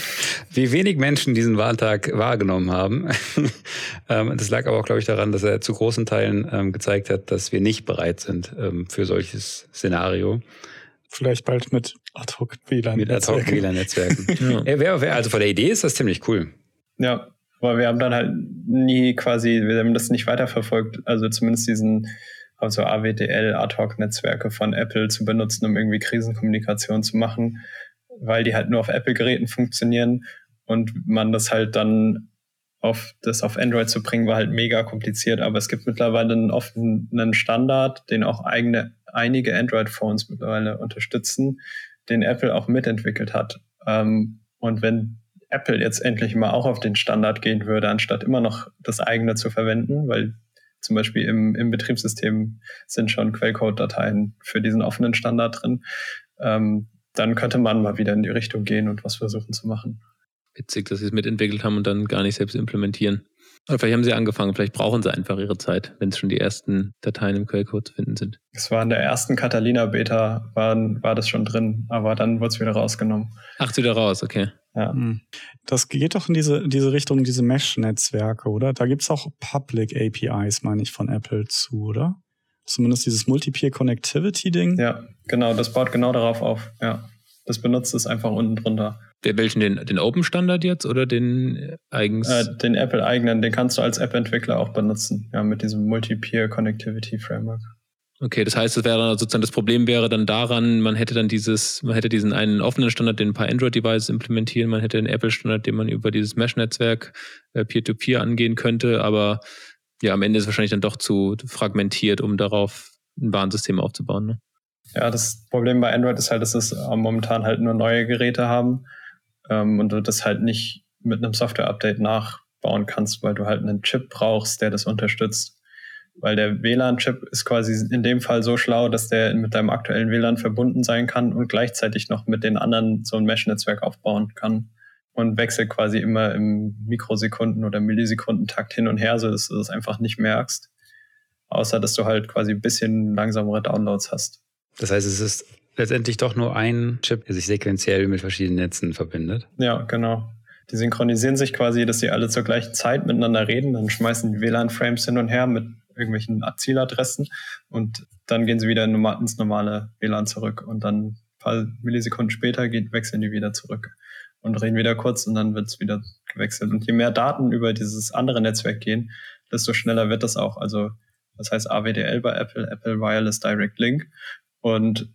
wie wenig Menschen diesen Warntag wahrgenommen haben. Ähm, das lag aber auch, glaube ich, daran, dass er zu großen Teilen ähm, gezeigt hat, dass wir nicht bereit sind ähm, für solches Szenario. Vielleicht bald mit Ad-Hoc-WLAN-Netzwerken. Mit Ad-Hoc-WLAN-Netzwerken. ja. Also von der Idee ist das ziemlich cool. Ja, aber wir haben dann halt nie quasi, wir haben das nicht weiterverfolgt, also zumindest diesen also AWDL, Ad-Hoc-Netzwerke von Apple zu benutzen, um irgendwie Krisenkommunikation zu machen weil die halt nur auf Apple-Geräten funktionieren und man das halt dann auf das auf Android zu bringen, war halt mega kompliziert. Aber es gibt mittlerweile einen offenen Standard, den auch eigene, einige Android-Phones mittlerweile unterstützen, den Apple auch mitentwickelt hat. Ähm, und wenn Apple jetzt endlich mal auch auf den Standard gehen würde, anstatt immer noch das eigene zu verwenden, weil zum Beispiel im, im Betriebssystem sind schon Quellcode-Dateien für diesen offenen Standard drin, ähm, dann könnte man mal wieder in die Richtung gehen und was versuchen zu machen. Witzig, dass sie es mitentwickelt haben und dann gar nicht selbst implementieren. Oder vielleicht haben sie angefangen, vielleicht brauchen sie einfach ihre Zeit, wenn es schon die ersten Dateien im Quellcode zu finden sind. Es war in der ersten Catalina-Beta, war, war das schon drin, aber dann wurde es wieder rausgenommen. Ach, wieder raus, okay. Ja. Hm. Das geht doch in diese, diese Richtung, diese Mesh-Netzwerke, oder? Da gibt es auch Public APIs, meine ich, von Apple zu, oder? Zumindest dieses Multi-Peer-Connectivity-Ding. Ja, genau, das baut genau darauf auf. Ja. Das benutzt es einfach unten drunter. Welchen, den, den Open-Standard jetzt oder den eigens? Äh, den Apple-eigenen, den kannst du als App-Entwickler auch benutzen, ja, mit diesem Multi-Peer Connectivity Framework. Okay, das heißt, es wäre sozusagen das Problem wäre dann daran, man hätte dann dieses, man hätte diesen einen offenen Standard, den ein paar Android-Devices implementieren, man hätte den Apple-Standard, den man über dieses Mesh-Netzwerk äh, Peer-to-Peer angehen könnte, aber ja, am Ende ist es wahrscheinlich dann doch zu fragmentiert, um darauf ein Warnsystem aufzubauen. Ne? Ja, das Problem bei Android ist halt, dass es momentan halt nur neue Geräte haben ähm, und du das halt nicht mit einem Software-Update nachbauen kannst, weil du halt einen Chip brauchst, der das unterstützt. Weil der WLAN-Chip ist quasi in dem Fall so schlau, dass der mit deinem aktuellen WLAN verbunden sein kann und gleichzeitig noch mit den anderen so ein Mesh-Netzwerk aufbauen kann. Und wechselt quasi immer im Mikrosekunden- oder Millisekundentakt hin und her, so dass du das einfach nicht merkst. Außer dass du halt quasi ein bisschen langsamere Downloads hast. Das heißt, es ist letztendlich doch nur ein Chip, der sich sequenziell mit verschiedenen Netzen verbindet. Ja, genau. Die synchronisieren sich quasi, dass sie alle zur gleichen Zeit miteinander reden, dann schmeißen die WLAN-Frames hin und her mit irgendwelchen Zieladressen und dann gehen sie wieder ins normale WLAN zurück und dann ein paar Millisekunden später geht, wechseln die wieder zurück und reden wieder kurz und dann wird es wieder gewechselt. Und je mehr Daten über dieses andere Netzwerk gehen, desto schneller wird das auch. Also das heißt AWDL bei Apple, Apple Wireless Direct Link. Und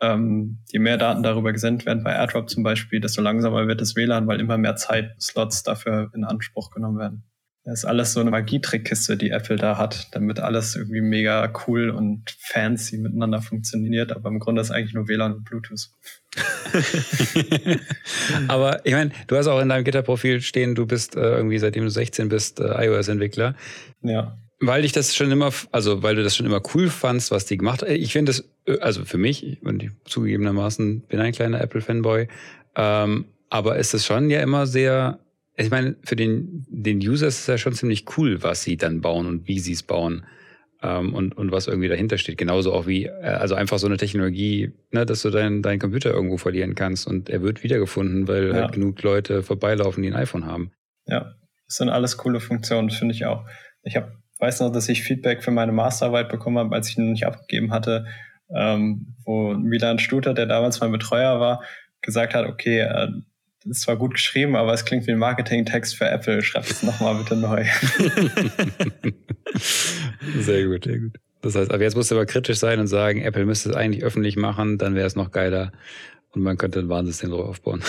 ähm, je mehr Daten darüber gesendet werden, bei AirDrop zum Beispiel, desto langsamer wird das WLAN, weil immer mehr Zeitslots dafür in Anspruch genommen werden. Das ist alles so eine Magietrickkiste, die Apple da hat, damit alles irgendwie mega cool und fancy miteinander funktioniert. Aber im Grunde ist eigentlich nur WLAN und Bluetooth. Aber ich meine, du hast auch in deinem Gitterprofil stehen, du bist äh, irgendwie seitdem du 16 bist äh, iOS-Entwickler. Ja. Weil ich das schon immer, also weil du das schon immer cool fandst, was die gemacht haben. Ich finde das, äh, also für mich, und ich zugegebenermaßen bin ein kleiner Apple-Fanboy, ähm, aber ist es schon ja immer sehr ich meine, für den, den User ist es ja schon ziemlich cool, was sie dann bauen und wie sie es bauen ähm, und, und was irgendwie dahinter steht. Genauso auch wie, äh, also einfach so eine Technologie, ne, dass du deinen dein Computer irgendwo verlieren kannst und er wird wiedergefunden, weil ja. halt genug Leute vorbeilaufen, die ein iPhone haben. Ja, das sind alles coole Funktionen, finde ich auch. Ich hab, weiß noch, dass ich Feedback für meine Masterarbeit bekommen habe, als ich ihn noch nicht abgegeben hatte, ähm, wo Milan Stuter, der damals mein Betreuer war, gesagt hat, okay, äh, das ist zwar gut geschrieben, aber es klingt wie ein Marketing-Text für Apple. Schreib es nochmal bitte neu. sehr gut, sehr gut. Das heißt, aber jetzt musst du aber kritisch sein und sagen, Apple müsste es eigentlich öffentlich machen, dann wäre es noch geiler und man könnte ein Warnsystem drauf aufbauen.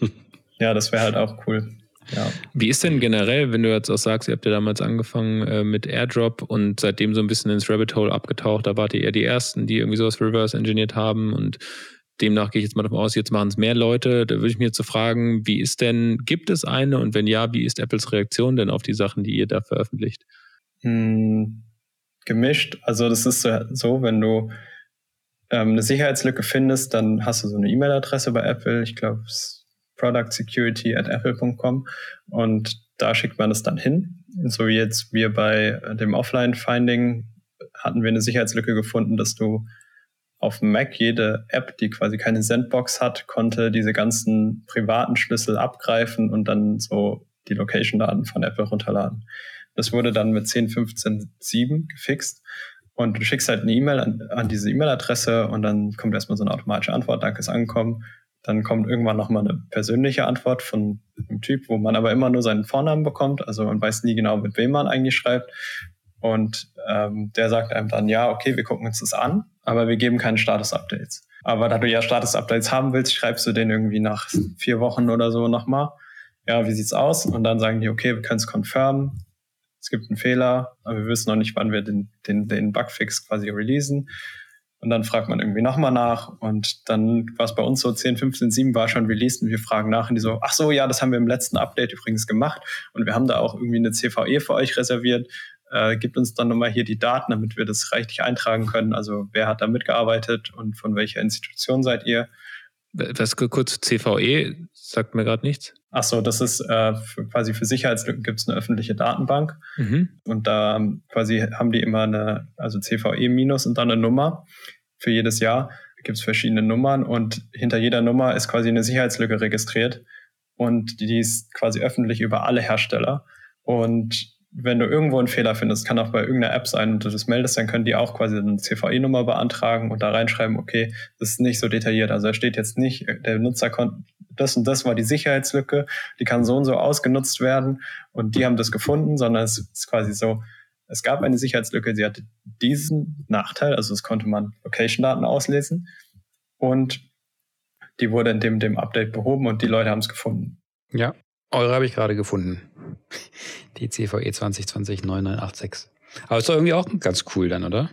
ja, das wäre halt auch cool. Ja. Wie ist denn generell, wenn du jetzt auch sagst, ihr habt ja damals angefangen äh, mit AirDrop und seitdem so ein bisschen ins Rabbit Hole abgetaucht, da wart ihr eher die Ersten, die irgendwie sowas reverse engineert haben und demnach gehe ich jetzt mal davon aus, jetzt machen es mehr Leute. Da würde ich mir jetzt fragen, wie ist denn, gibt es eine und wenn ja, wie ist Apples Reaktion denn auf die Sachen, die ihr da veröffentlicht? Hm, gemischt. Also das ist so, wenn du ähm, eine Sicherheitslücke findest, dann hast du so eine E-Mail-Adresse bei Apple. Ich glaube, productsecurity at apple.com und da schickt man es dann hin. So wie jetzt wir bei dem Offline-Finding hatten wir eine Sicherheitslücke gefunden, dass du auf dem Mac jede App, die quasi keine Sandbox hat, konnte diese ganzen privaten Schlüssel abgreifen und dann so die Location-Daten von Apple runterladen. Das wurde dann mit 10.15.7 gefixt. Und du schickst halt eine E-Mail an, an, diese E-Mail-Adresse und dann kommt erstmal so eine automatische Antwort, danke ist angekommen. Dann kommt irgendwann nochmal eine persönliche Antwort von einem Typ, wo man aber immer nur seinen Vornamen bekommt. Also man weiß nie genau, mit wem man eigentlich schreibt. Und ähm, der sagt einem dann, ja, okay, wir gucken uns das an, aber wir geben keine Status-Updates. Aber da du ja Status-Updates haben willst, schreibst du den irgendwie nach vier Wochen oder so nochmal. Ja, wie sieht's aus? Und dann sagen die, okay, wir können es confirmen. Es gibt einen Fehler, aber wir wissen noch nicht, wann wir den, den, den Bugfix quasi releasen. Und dann fragt man irgendwie nochmal nach. Und dann war es bei uns so, 10, 15, 7 war schon released und wir fragen nach und die so, ach so, ja, das haben wir im letzten Update übrigens gemacht. Und wir haben da auch irgendwie eine CVE für euch reserviert äh, gibt uns dann nochmal hier die Daten, damit wir das rechtlich eintragen können. Also wer hat da mitgearbeitet und von welcher Institution seid ihr? Das kurz CVE sagt mir gerade nichts. Ach so, das ist äh, für, quasi für Sicherheitslücken gibt es eine öffentliche Datenbank mhm. und da quasi haben die immer eine, also CVE minus und dann eine Nummer für jedes Jahr. Gibt es verschiedene Nummern und hinter jeder Nummer ist quasi eine Sicherheitslücke registriert und die ist quasi öffentlich über alle Hersteller und wenn du irgendwo einen Fehler findest, kann auch bei irgendeiner App sein und du das meldest, dann können die auch quasi eine CVE-Nummer beantragen und da reinschreiben, okay, das ist nicht so detailliert. Also da steht jetzt nicht, der Nutzer konnte, das und das war die Sicherheitslücke, die kann so und so ausgenutzt werden und die haben das gefunden, sondern es ist quasi so, Es gab eine Sicherheitslücke, sie hatte diesen Nachteil, also es konnte man Location-Daten auslesen und die wurde in dem, dem Update behoben und die Leute haben es gefunden. Ja, eure habe ich gerade gefunden. Die CVE 2020 9986. Aber ist doch irgendwie auch ganz cool dann, oder?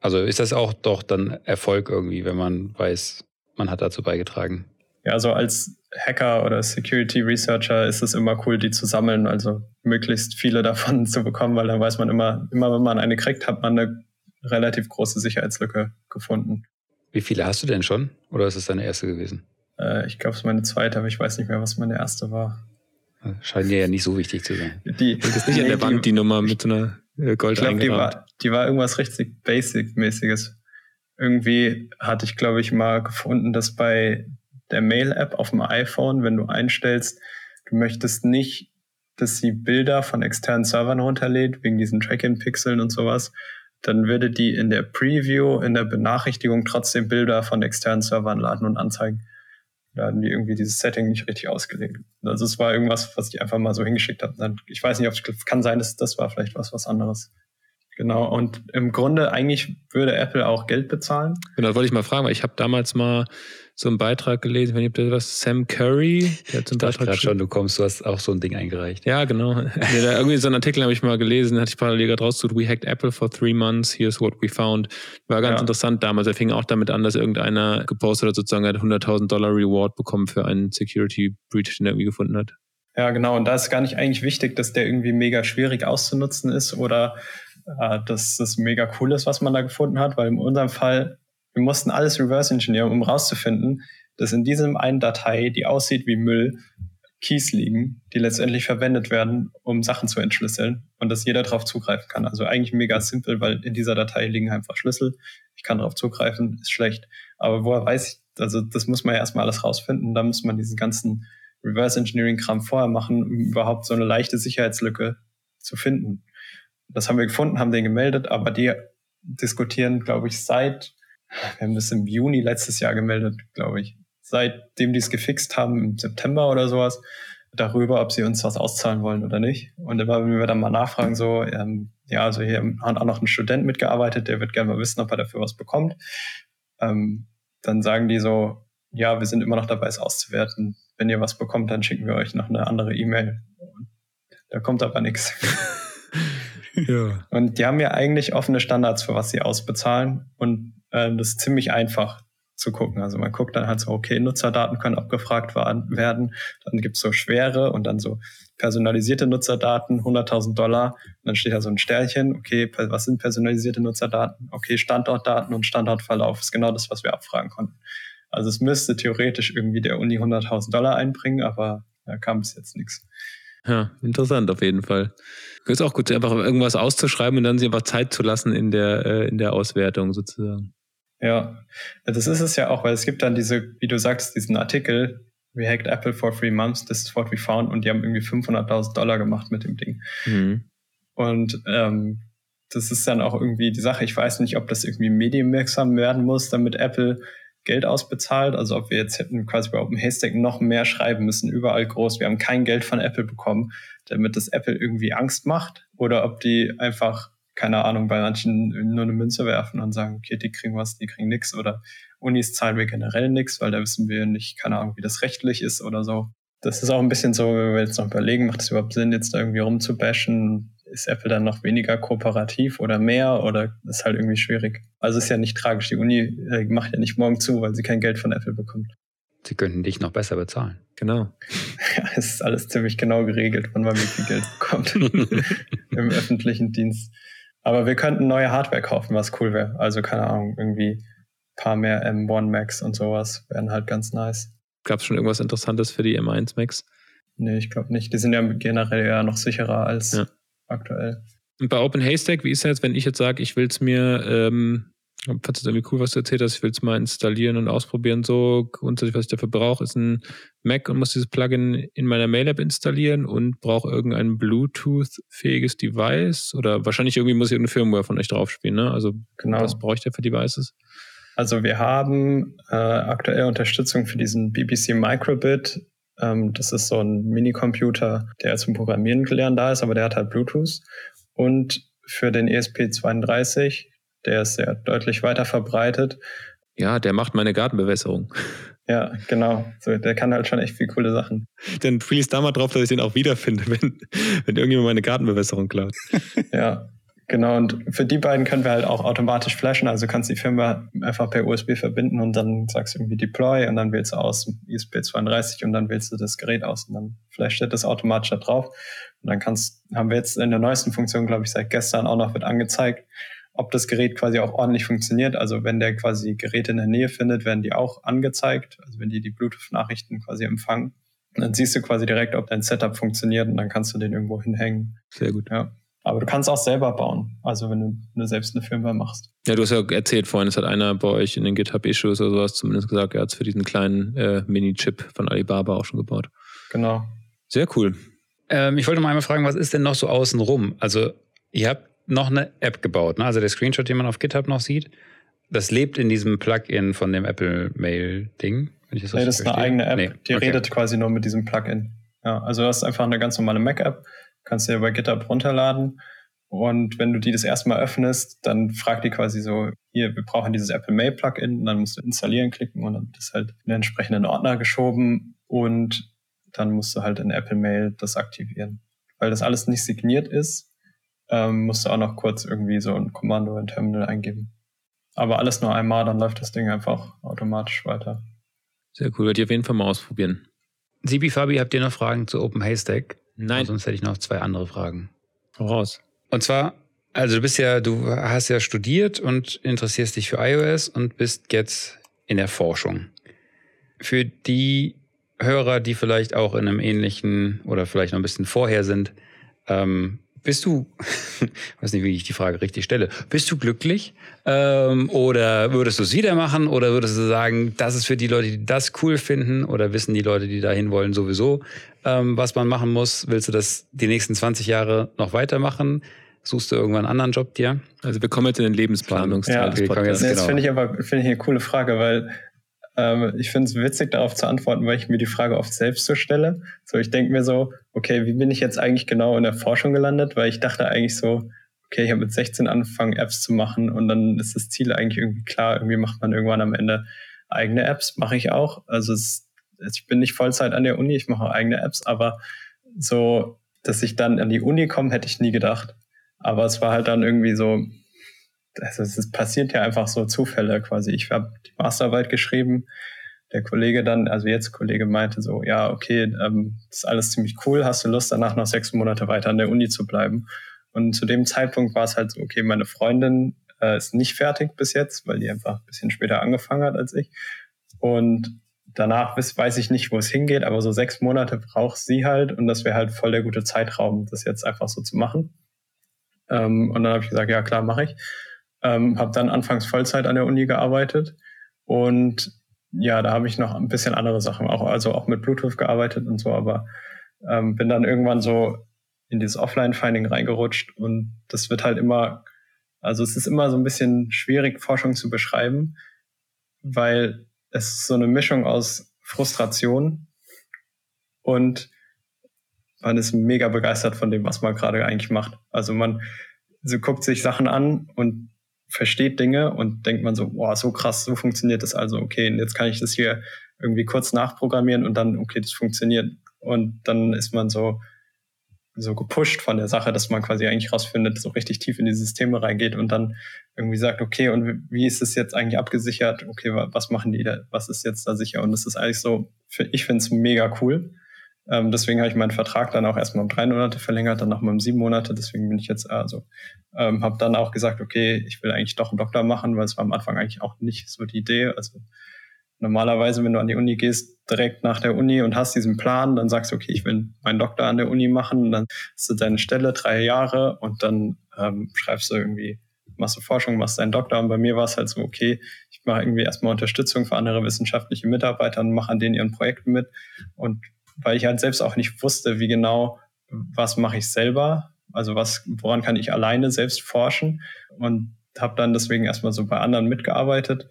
Also ist das auch doch dann Erfolg irgendwie, wenn man weiß, man hat dazu beigetragen. Ja, also als Hacker oder Security Researcher ist es immer cool, die zu sammeln, also möglichst viele davon zu bekommen, weil dann weiß man immer, immer wenn man eine kriegt, hat man eine relativ große Sicherheitslücke gefunden. Wie viele hast du denn schon? Oder ist es deine erste gewesen? Äh, ich glaube, es ist meine zweite, aber ich weiß nicht mehr, was meine erste war. Scheint dir ja nicht so wichtig zu sein. Die, das ist nicht nee, an der Wand die Nummer mit so einer Gold ich glaub, die war, die war irgendwas richtig Basic-mäßiges. Irgendwie hatte ich, glaube ich, mal gefunden, dass bei der Mail-App auf dem iPhone, wenn du einstellst, du möchtest nicht, dass sie Bilder von externen Servern runterlädt, wegen diesen Track-in-Pixeln und sowas, dann würde die in der Preview, in der Benachrichtigung trotzdem Bilder von externen Servern laden und anzeigen. Da hatten die irgendwie dieses Setting nicht richtig ausgelegt. Also es war irgendwas, was ich einfach mal so hingeschickt habe. Ich weiß nicht, ob es kann sein, dass das war vielleicht was, was anderes. Genau, und im Grunde eigentlich würde Apple auch Geld bezahlen. Genau, das wollte ich mal fragen, weil ich habe damals mal so einen Beitrag gelesen, wenn ihr das was, Sam Curry, der hat so einen Beitrag gerade schon, du kommst, du hast auch so ein Ding eingereicht. Ja, genau. ja, da irgendwie so einen Artikel habe ich mal gelesen, hatte ich parallel gerade rausgesucht, we hacked Apple for three months, here's what we found. War ganz ja. interessant damals. Er fing auch damit an, dass irgendeiner gepostet hat, sozusagen, hat 100.000 Dollar Reward bekommen für einen Security Breach, den er irgendwie gefunden hat. Ja, genau. Und da ist gar nicht eigentlich wichtig, dass der irgendwie mega schwierig auszunutzen ist oder äh, dass das mega cool ist, was man da gefunden hat, weil in unserem Fall, wir mussten alles reverse engineeren, um rauszufinden, dass in diesem einen Datei, die aussieht wie Müll, Keys liegen, die letztendlich verwendet werden, um Sachen zu entschlüsseln und dass jeder darauf zugreifen kann. Also eigentlich mega simpel, weil in dieser Datei liegen einfach Schlüssel. Ich kann darauf zugreifen, ist schlecht. Aber woher weiß ich, also das muss man ja erstmal alles rausfinden. Da muss man diesen ganzen Reverse Engineering Kram vorher machen, um überhaupt so eine leichte Sicherheitslücke zu finden. Das haben wir gefunden, haben den gemeldet, aber die diskutieren, glaube ich, seit, wir haben das im Juni letztes Jahr gemeldet, glaube ich, seitdem die es gefixt haben, im September oder sowas, darüber, ob sie uns was auszahlen wollen oder nicht. Und immer, wenn wir dann mal nachfragen, so, ähm, ja, also hier hat auch noch ein Student mitgearbeitet, der wird gerne mal wissen, ob er dafür was bekommt. Ähm, dann sagen die so, ja, wir sind immer noch dabei, es auszuwerten. Wenn ihr was bekommt, dann schicken wir euch noch eine andere E-Mail. Da kommt aber nichts. Ja. Und die haben ja eigentlich offene Standards, für was sie ausbezahlen. Und äh, das ist ziemlich einfach zu gucken. Also man guckt dann halt so, okay, Nutzerdaten können abgefragt werden. Dann gibt's so schwere und dann so personalisierte Nutzerdaten, 100.000 Dollar. Und dann steht da so ein Sternchen, okay, was sind personalisierte Nutzerdaten? Okay, Standortdaten und Standortverlauf ist genau das, was wir abfragen konnten. Also es müsste theoretisch irgendwie der Uni 100.000 Dollar einbringen, aber da kam bis jetzt nichts. Ja, interessant auf jeden Fall. Ist auch gut, einfach irgendwas auszuschreiben und dann sich einfach Zeit zu lassen in der, äh, in der Auswertung sozusagen. Ja, das ist es ja auch, weil es gibt dann diese, wie du sagst, diesen Artikel, We hacked Apple for three months, this is what we found und die haben irgendwie 500.000 Dollar gemacht mit dem Ding. Mhm. Und ähm, das ist dann auch irgendwie die Sache. Ich weiß nicht, ob das irgendwie medienwirksam werden muss, damit Apple Geld ausbezahlt. Also ob wir jetzt hätten quasi bei Open Haystack noch mehr schreiben müssen, überall groß. Wir haben kein Geld von Apple bekommen, damit das Apple irgendwie Angst macht. Oder ob die einfach, keine Ahnung, bei manchen nur eine Münze werfen und sagen, okay, die kriegen was, die kriegen nichts. Oder Unis zahlen wir generell nichts, weil da wissen wir nicht, keine Ahnung, wie das rechtlich ist oder so. Das ist auch ein bisschen so, wenn wir jetzt noch überlegen, macht es überhaupt Sinn, jetzt da irgendwie rumzubashen? ist Apple dann noch weniger kooperativ oder mehr oder ist halt irgendwie schwierig. Also ist ja nicht tragisch. Die Uni äh, macht ja nicht morgen zu, weil sie kein Geld von Apple bekommt. Sie könnten dich noch besser bezahlen. Genau. Ja, es ist alles ziemlich genau geregelt, wann man wie viel Geld bekommt im öffentlichen Dienst. Aber wir könnten neue Hardware kaufen, was cool wäre. Also keine Ahnung, irgendwie ein paar mehr M1 Max und sowas wären halt ganz nice. Gab es schon irgendwas Interessantes für die M1 Max? Nee, ich glaube nicht. Die sind ja generell ja noch sicherer als ja aktuell. Und bei Open Haystack, wie ist das jetzt, wenn ich jetzt sage, ich will es mir, ähm, fand es irgendwie cool, was du erzählt hast, ich will es mal installieren und ausprobieren, so grundsätzlich, was ich dafür brauche, ist ein Mac und muss dieses Plugin in meiner Mail-App installieren und brauche irgendein Bluetooth-fähiges Device oder wahrscheinlich irgendwie muss ich irgendeine Firmware von euch draufspielen, ne? Also genau. was brauche ich da für Devices? Also wir haben äh, aktuell Unterstützung für diesen BBC Microbit ähm, das ist so ein Minicomputer, der zum Programmieren gelernt da ist, aber der hat halt Bluetooth. Und für den ESP32. Der ist sehr deutlich weiter verbreitet. Ja, der macht meine Gartenbewässerung. Ja, genau. So, der kann halt schon echt viel coole Sachen. Dann fließt da mal drauf, dass ich den auch wiederfinde, wenn, wenn irgendjemand meine Gartenbewässerung klaut. ja, genau. Und für die beiden können wir halt auch automatisch flashen. Also kannst die Firma einfach per USB verbinden und dann sagst du irgendwie Deploy und dann wählst du aus ESP32 und dann wählst du das Gerät aus und dann flasht das automatisch da drauf. Und dann kannst, haben wir jetzt in der neuesten Funktion, glaube ich, seit gestern auch noch wird angezeigt, ob das Gerät quasi auch ordentlich funktioniert. Also wenn der quasi Geräte in der Nähe findet, werden die auch angezeigt. Also wenn die die Bluetooth-Nachrichten quasi empfangen, dann siehst du quasi direkt, ob dein Setup funktioniert und dann kannst du den irgendwo hinhängen. Sehr gut. Ja. Aber du kannst auch selber bauen, also wenn du, wenn du selbst eine Firmware machst. Ja, du hast ja erzählt vorhin, es hat einer bei euch in den GitHub-Issues oder sowas zumindest gesagt, er hat es für diesen kleinen äh, Mini-Chip von Alibaba auch schon gebaut. Genau. Sehr cool. Ähm, ich wollte mal einmal fragen, was ist denn noch so außenrum? Also ihr habt noch eine App gebaut. Ne? Also der Screenshot, den man auf GitHub noch sieht, das lebt in diesem Plugin von dem Apple Mail-Ding. Nee, das ist eine eigene App, nee. die okay. redet quasi nur mit diesem Plugin. Ja, also du hast einfach eine ganz normale Mac-App, kannst du dir bei GitHub runterladen. Und wenn du die das erste Mal öffnest, dann fragt die quasi so, hier, wir brauchen dieses Apple Mail Plugin. Und dann musst du installieren klicken und dann ist halt in den entsprechenden Ordner geschoben und dann musst du halt in Apple Mail das aktivieren. Weil das alles nicht signiert ist, ähm, musst du auch noch kurz irgendwie so ein Kommando in Terminal eingeben. Aber alles nur einmal, dann läuft das Ding einfach automatisch weiter. Sehr cool, werde ich auf jeden Fall mal ausprobieren. Sibi, Fabi, habt ihr noch Fragen zu Open Haystack? Nein. sonst hätte ich noch zwei andere Fragen. Raus. Und zwar, also du bist ja, du hast ja studiert und interessierst dich für iOS und bist jetzt in der Forschung. Für die Hörer, die vielleicht auch in einem ähnlichen oder vielleicht noch ein bisschen vorher sind, ähm, bist du, weiß nicht, wie ich die Frage richtig stelle, bist du glücklich? Ähm, oder würdest du es wieder machen? Oder würdest du sagen, das ist für die Leute, die das cool finden? Oder wissen die Leute, die dahin wollen, sowieso, ähm, was man machen muss? Willst du das die nächsten 20 Jahre noch weitermachen? Suchst du irgendwann einen anderen Job dir? Also wir kommen jetzt in den Lebensplanungsteil ja, des Podcasts. Das genau. finde ich aber finde ich eine coole Frage, weil ähm, ich finde es witzig, darauf zu antworten, weil ich mir die Frage oft selbst so stelle. So, ich denke mir so, okay, wie bin ich jetzt eigentlich genau in der Forschung gelandet? Weil ich dachte eigentlich so, okay, ich habe mit 16 angefangen, Apps zu machen und dann ist das Ziel eigentlich irgendwie klar. Irgendwie macht man irgendwann am Ende eigene Apps, mache ich auch. Also es, ich bin nicht Vollzeit an der Uni, ich mache eigene Apps, aber so, dass ich dann an die Uni komme, hätte ich nie gedacht. Aber es war halt dann irgendwie so, also es passiert ja einfach so Zufälle quasi. Ich habe die Masterarbeit geschrieben, der Kollege dann, also jetzt Kollege meinte so, ja, okay, ähm, ist alles ziemlich cool, hast du Lust danach noch sechs Monate weiter an der Uni zu bleiben? Und zu dem Zeitpunkt war es halt so, okay, meine Freundin äh, ist nicht fertig bis jetzt, weil die einfach ein bisschen später angefangen hat als ich. Und danach weiß, weiß ich nicht, wo es hingeht, aber so sechs Monate braucht sie halt und das wäre halt voll der gute Zeitraum, das jetzt einfach so zu machen. Ähm, und dann habe ich gesagt, ja klar, mache ich. Ähm, habe dann anfangs Vollzeit an der Uni gearbeitet und ja, da habe ich noch ein bisschen andere Sachen, auch also auch mit Bluetooth gearbeitet und so, aber ähm, bin dann irgendwann so in dieses Offline-Finding reingerutscht und das wird halt immer, also es ist immer so ein bisschen schwierig, Forschung zu beschreiben, weil es ist so eine Mischung aus Frustration und man ist mega begeistert von dem, was man gerade eigentlich macht. Also man so guckt sich Sachen an und versteht Dinge und denkt man so, boah, so krass, so funktioniert das also, okay, jetzt kann ich das hier irgendwie kurz nachprogrammieren und dann, okay, das funktioniert. Und dann ist man so, so gepusht von der Sache, dass man quasi eigentlich rausfindet, so richtig tief in die Systeme reingeht und dann irgendwie sagt, okay, und wie ist es jetzt eigentlich abgesichert? Okay, was machen die da? Was ist jetzt da sicher? Und das ist eigentlich so, ich finde es mega cool. Ähm, deswegen habe ich meinen Vertrag dann auch erstmal um drei Monate verlängert, dann nochmal um sieben Monate. Deswegen bin ich jetzt also, ähm, habe dann auch gesagt, okay, ich will eigentlich doch einen Doktor machen, weil es war am Anfang eigentlich auch nicht so die Idee. Also normalerweise, wenn du an die Uni gehst, direkt nach der Uni und hast diesen Plan, dann sagst du, okay, ich will meinen Doktor an der Uni machen, dann hast du deine Stelle drei Jahre und dann ähm, schreibst du irgendwie, machst du Forschung, machst deinen Doktor. Und bei mir war es halt so, okay, ich mache irgendwie erstmal Unterstützung für andere wissenschaftliche Mitarbeiter und mache an denen ihren Projekten mit und weil ich halt selbst auch nicht wusste, wie genau, was mache ich selber, also was, woran kann ich alleine selbst forschen und habe dann deswegen erstmal so bei anderen mitgearbeitet.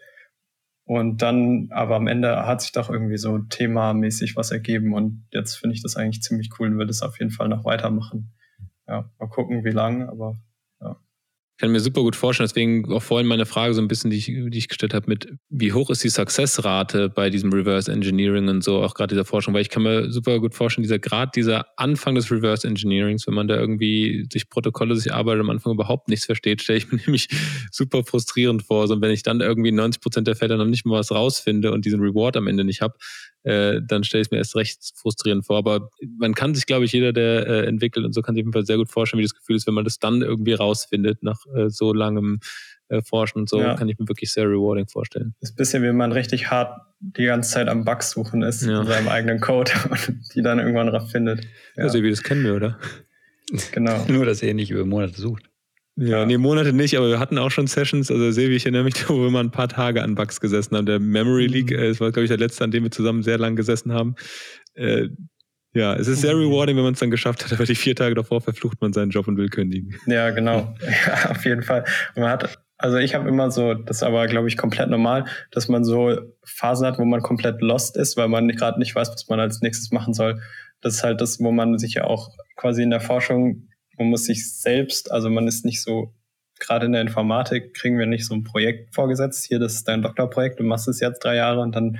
Und dann, aber am Ende hat sich doch irgendwie so themamäßig was ergeben und jetzt finde ich das eigentlich ziemlich cool und würde es auf jeden Fall noch weitermachen. Ja, mal gucken, wie lang, aber kann mir super gut vorstellen, deswegen auch vorhin meine Frage so ein bisschen, die ich, die ich gestellt habe, mit wie hoch ist die Successrate bei diesem Reverse Engineering und so, auch gerade dieser Forschung, weil ich kann mir super gut vorstellen, dieser Grad, dieser Anfang des Reverse Engineerings, wenn man da irgendwie sich Protokolle sich arbeitet am Anfang überhaupt nichts versteht, stelle ich mir nämlich super frustrierend vor. So, und wenn ich dann irgendwie 90 Prozent der Fälle noch nicht mal was rausfinde und diesen Reward am Ende nicht habe, äh, dann stelle ich mir erst recht frustrierend vor. Aber man kann sich, glaube ich, jeder, der äh, entwickelt und so, kann sich auf jeden Fall sehr gut vorstellen, wie das Gefühl ist, wenn man das dann irgendwie rausfindet nach äh, so langem äh, Forschen und so, ja. kann ich mir wirklich sehr rewarding vorstellen. Das ist ein bisschen, wie man richtig hart die ganze Zeit am Bug suchen ist ja. in seinem eigenen Code und die dann irgendwann findet. Ja. Also wie das kennen wir, oder? Genau. Nur, dass er nicht über Monate sucht. Ja, nee, Monate nicht, aber wir hatten auch schon Sessions, also Sevi, ich erinnere mich, wo wir mal ein paar Tage an Bugs gesessen haben. Der Memory. Leak, mhm. das war, glaube ich, der letzte, an dem wir zusammen sehr lang gesessen haben. Äh, ja, es ist sehr mhm. rewarding, wenn man es dann geschafft hat, aber die vier Tage davor verflucht man seinen Job und will kündigen. Ja, genau. Ja, auf jeden Fall. Und man hat, also ich habe immer so, das ist aber, glaube ich, komplett normal, dass man so Phasen hat, wo man komplett lost ist, weil man gerade nicht weiß, was man als nächstes machen soll. Das ist halt das, wo man sich ja auch quasi in der Forschung man muss sich selbst, also man ist nicht so, gerade in der Informatik kriegen wir nicht so ein Projekt vorgesetzt. Hier, das ist dein Doktorprojekt, du machst es jetzt drei Jahre und dann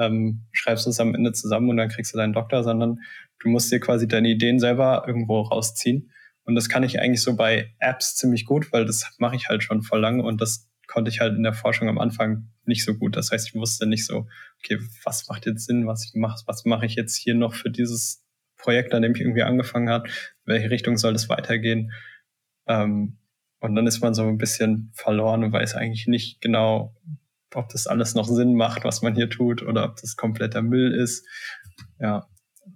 ähm, schreibst du es am Ende zusammen und dann kriegst du deinen Doktor, sondern du musst dir quasi deine Ideen selber irgendwo rausziehen. Und das kann ich eigentlich so bei Apps ziemlich gut, weil das mache ich halt schon voll lang und das konnte ich halt in der Forschung am Anfang nicht so gut. Das heißt, ich wusste nicht so, okay, was macht jetzt Sinn, was ich mache, was mache ich jetzt hier noch für dieses Projekt, an dem ich irgendwie angefangen habe, welche Richtung soll es weitergehen. Ähm, und dann ist man so ein bisschen verloren und weiß eigentlich nicht genau, ob das alles noch Sinn macht, was man hier tut, oder ob das kompletter Müll ist. Ja,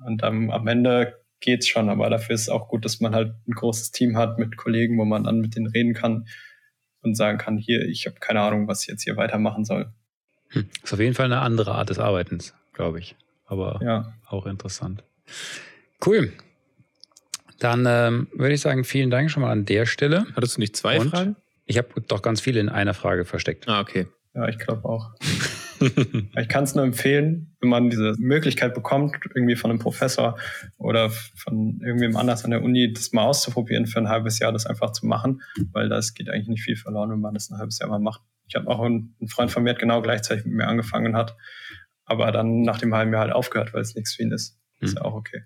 und ähm, am Ende geht's schon, aber dafür ist es auch gut, dass man halt ein großes Team hat mit Kollegen, wo man dann mit denen reden kann und sagen kann, hier, ich habe keine Ahnung, was ich jetzt hier weitermachen soll. Hm. Ist auf jeden Fall eine andere Art des Arbeitens, glaube ich. Aber ja. auch interessant. Cool. Dann ähm, würde ich sagen, vielen Dank schon mal an der Stelle. Hattest du nicht zwei Und Fragen? Ich habe doch ganz viele in einer Frage versteckt. Ah, okay. Ja, ich glaube auch. ich kann es nur empfehlen, wenn man diese Möglichkeit bekommt, irgendwie von einem Professor oder von irgendwem anders an der Uni, das mal auszuprobieren für ein halbes Jahr, das einfach zu machen, weil das geht eigentlich nicht viel verloren, wenn man das ein halbes Jahr mal macht. Ich habe auch einen, einen Freund von mir, hat genau gleichzeitig mit mir angefangen hat, aber dann nach dem halben Jahr halt aufgehört, weil es nichts für ihn ist. Ist hm. ja auch okay.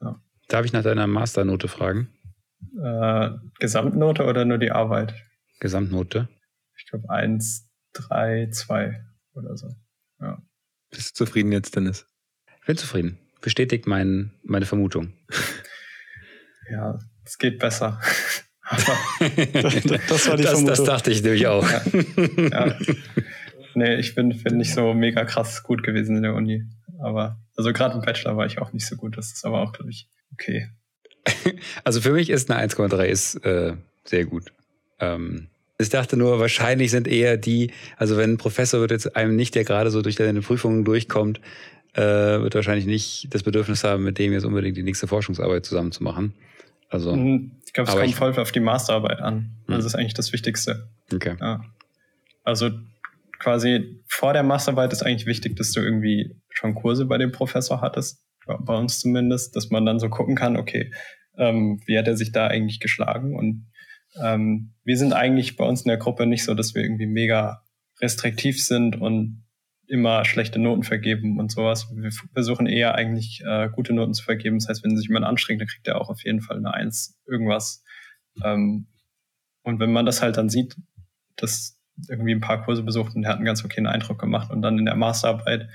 Ja. Darf ich nach deiner Masternote fragen? Äh, Gesamtnote oder nur die Arbeit? Gesamtnote. Ich glaube 1, 3, 2 oder so. Ja. Bist du zufrieden jetzt, Dennis? Ich bin zufrieden. Bestätigt mein, meine Vermutung. ja, es geht besser. das, das, war die das, Vermutung. Das dachte ich nämlich auch. Ja. ja. Nee, ich bin, bin nicht so mega krass gut gewesen in der Uni. Aber also gerade im Bachelor war ich auch nicht so gut. Das ist aber auch, glaube ich, okay. Also für mich ist eine 1,3 ist äh, sehr gut. Ähm, ich dachte nur, wahrscheinlich sind eher die, also wenn ein Professor wird jetzt einem nicht, der gerade so durch seine Prüfungen durchkommt, äh, wird wahrscheinlich nicht das Bedürfnis haben, mit dem jetzt unbedingt die nächste Forschungsarbeit zusammen zu machen. Also, mhm. ich glaube, es kommt ich, voll auf die Masterarbeit an. Das hm. ist eigentlich das Wichtigste. Okay. Ja. Also quasi vor der Masterarbeit ist eigentlich wichtig, dass du irgendwie schon Kurse bei dem Professor hattest, bei uns zumindest, dass man dann so gucken kann, okay, ähm, wie hat er sich da eigentlich geschlagen? Und ähm, wir sind eigentlich bei uns in der Gruppe nicht so, dass wir irgendwie mega restriktiv sind und immer schlechte Noten vergeben und sowas. Wir versuchen eher eigentlich äh, gute Noten zu vergeben. Das heißt, wenn sich jemand anstrengt, dann kriegt er auch auf jeden Fall eine Eins, irgendwas. Ähm, und wenn man das halt dann sieht, dass irgendwie ein paar Kurse besucht und er hat einen ganz okayen Eindruck gemacht und dann in der Masterarbeit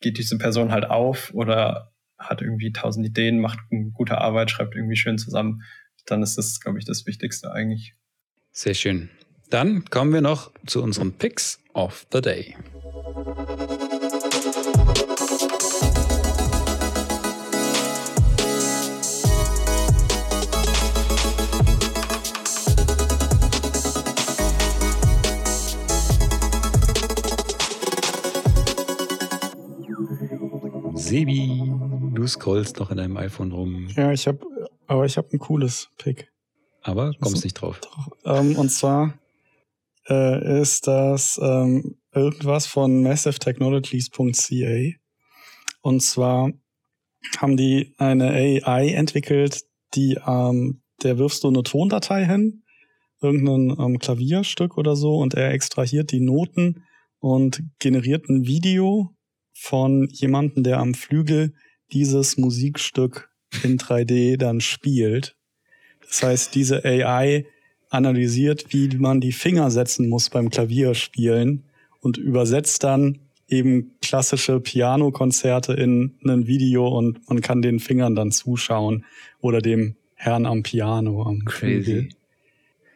geht diese Person halt auf oder hat irgendwie tausend Ideen, macht eine gute Arbeit, schreibt irgendwie schön zusammen, dann ist das, glaube ich, das Wichtigste eigentlich. Sehr schön. Dann kommen wir noch zu unseren Picks of the Day. Sebi, du scrollst noch in deinem iPhone rum. Ja, ich habe, aber ich habe ein cooles Pick. Aber kommst nicht drauf. Ähm, und zwar äh, ist das ähm, irgendwas von massivetechnologies.ca. Und zwar haben die eine AI entwickelt, die ähm, der wirfst du eine Tondatei hin, irgendein ähm, Klavierstück oder so und er extrahiert die Noten und generiert ein Video von jemandem, der am Flügel dieses Musikstück in 3D dann spielt. Das heißt, diese AI analysiert, wie man die Finger setzen muss beim Klavierspielen und übersetzt dann eben klassische Pianokonzerte in ein Video und man kann den Fingern dann zuschauen oder dem Herrn am Piano am Crazy. Flügel.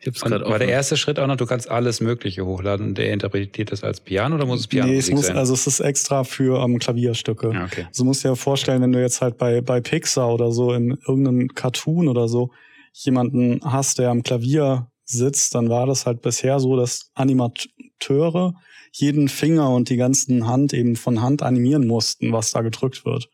Ich hab's und war der erste Schritt auch noch, du kannst alles Mögliche hochladen und der interpretiert das als Piano oder muss es Piano nee, es muss, sein? Also es ist extra für ähm, Klavierstücke. Ja, okay. Also musst dir ja vorstellen, wenn du jetzt halt bei, bei Pixar oder so in irgendeinem Cartoon oder so jemanden hast, der am Klavier sitzt, dann war das halt bisher so, dass Animateure jeden Finger und die ganzen Hand eben von Hand animieren mussten, was da gedrückt wird.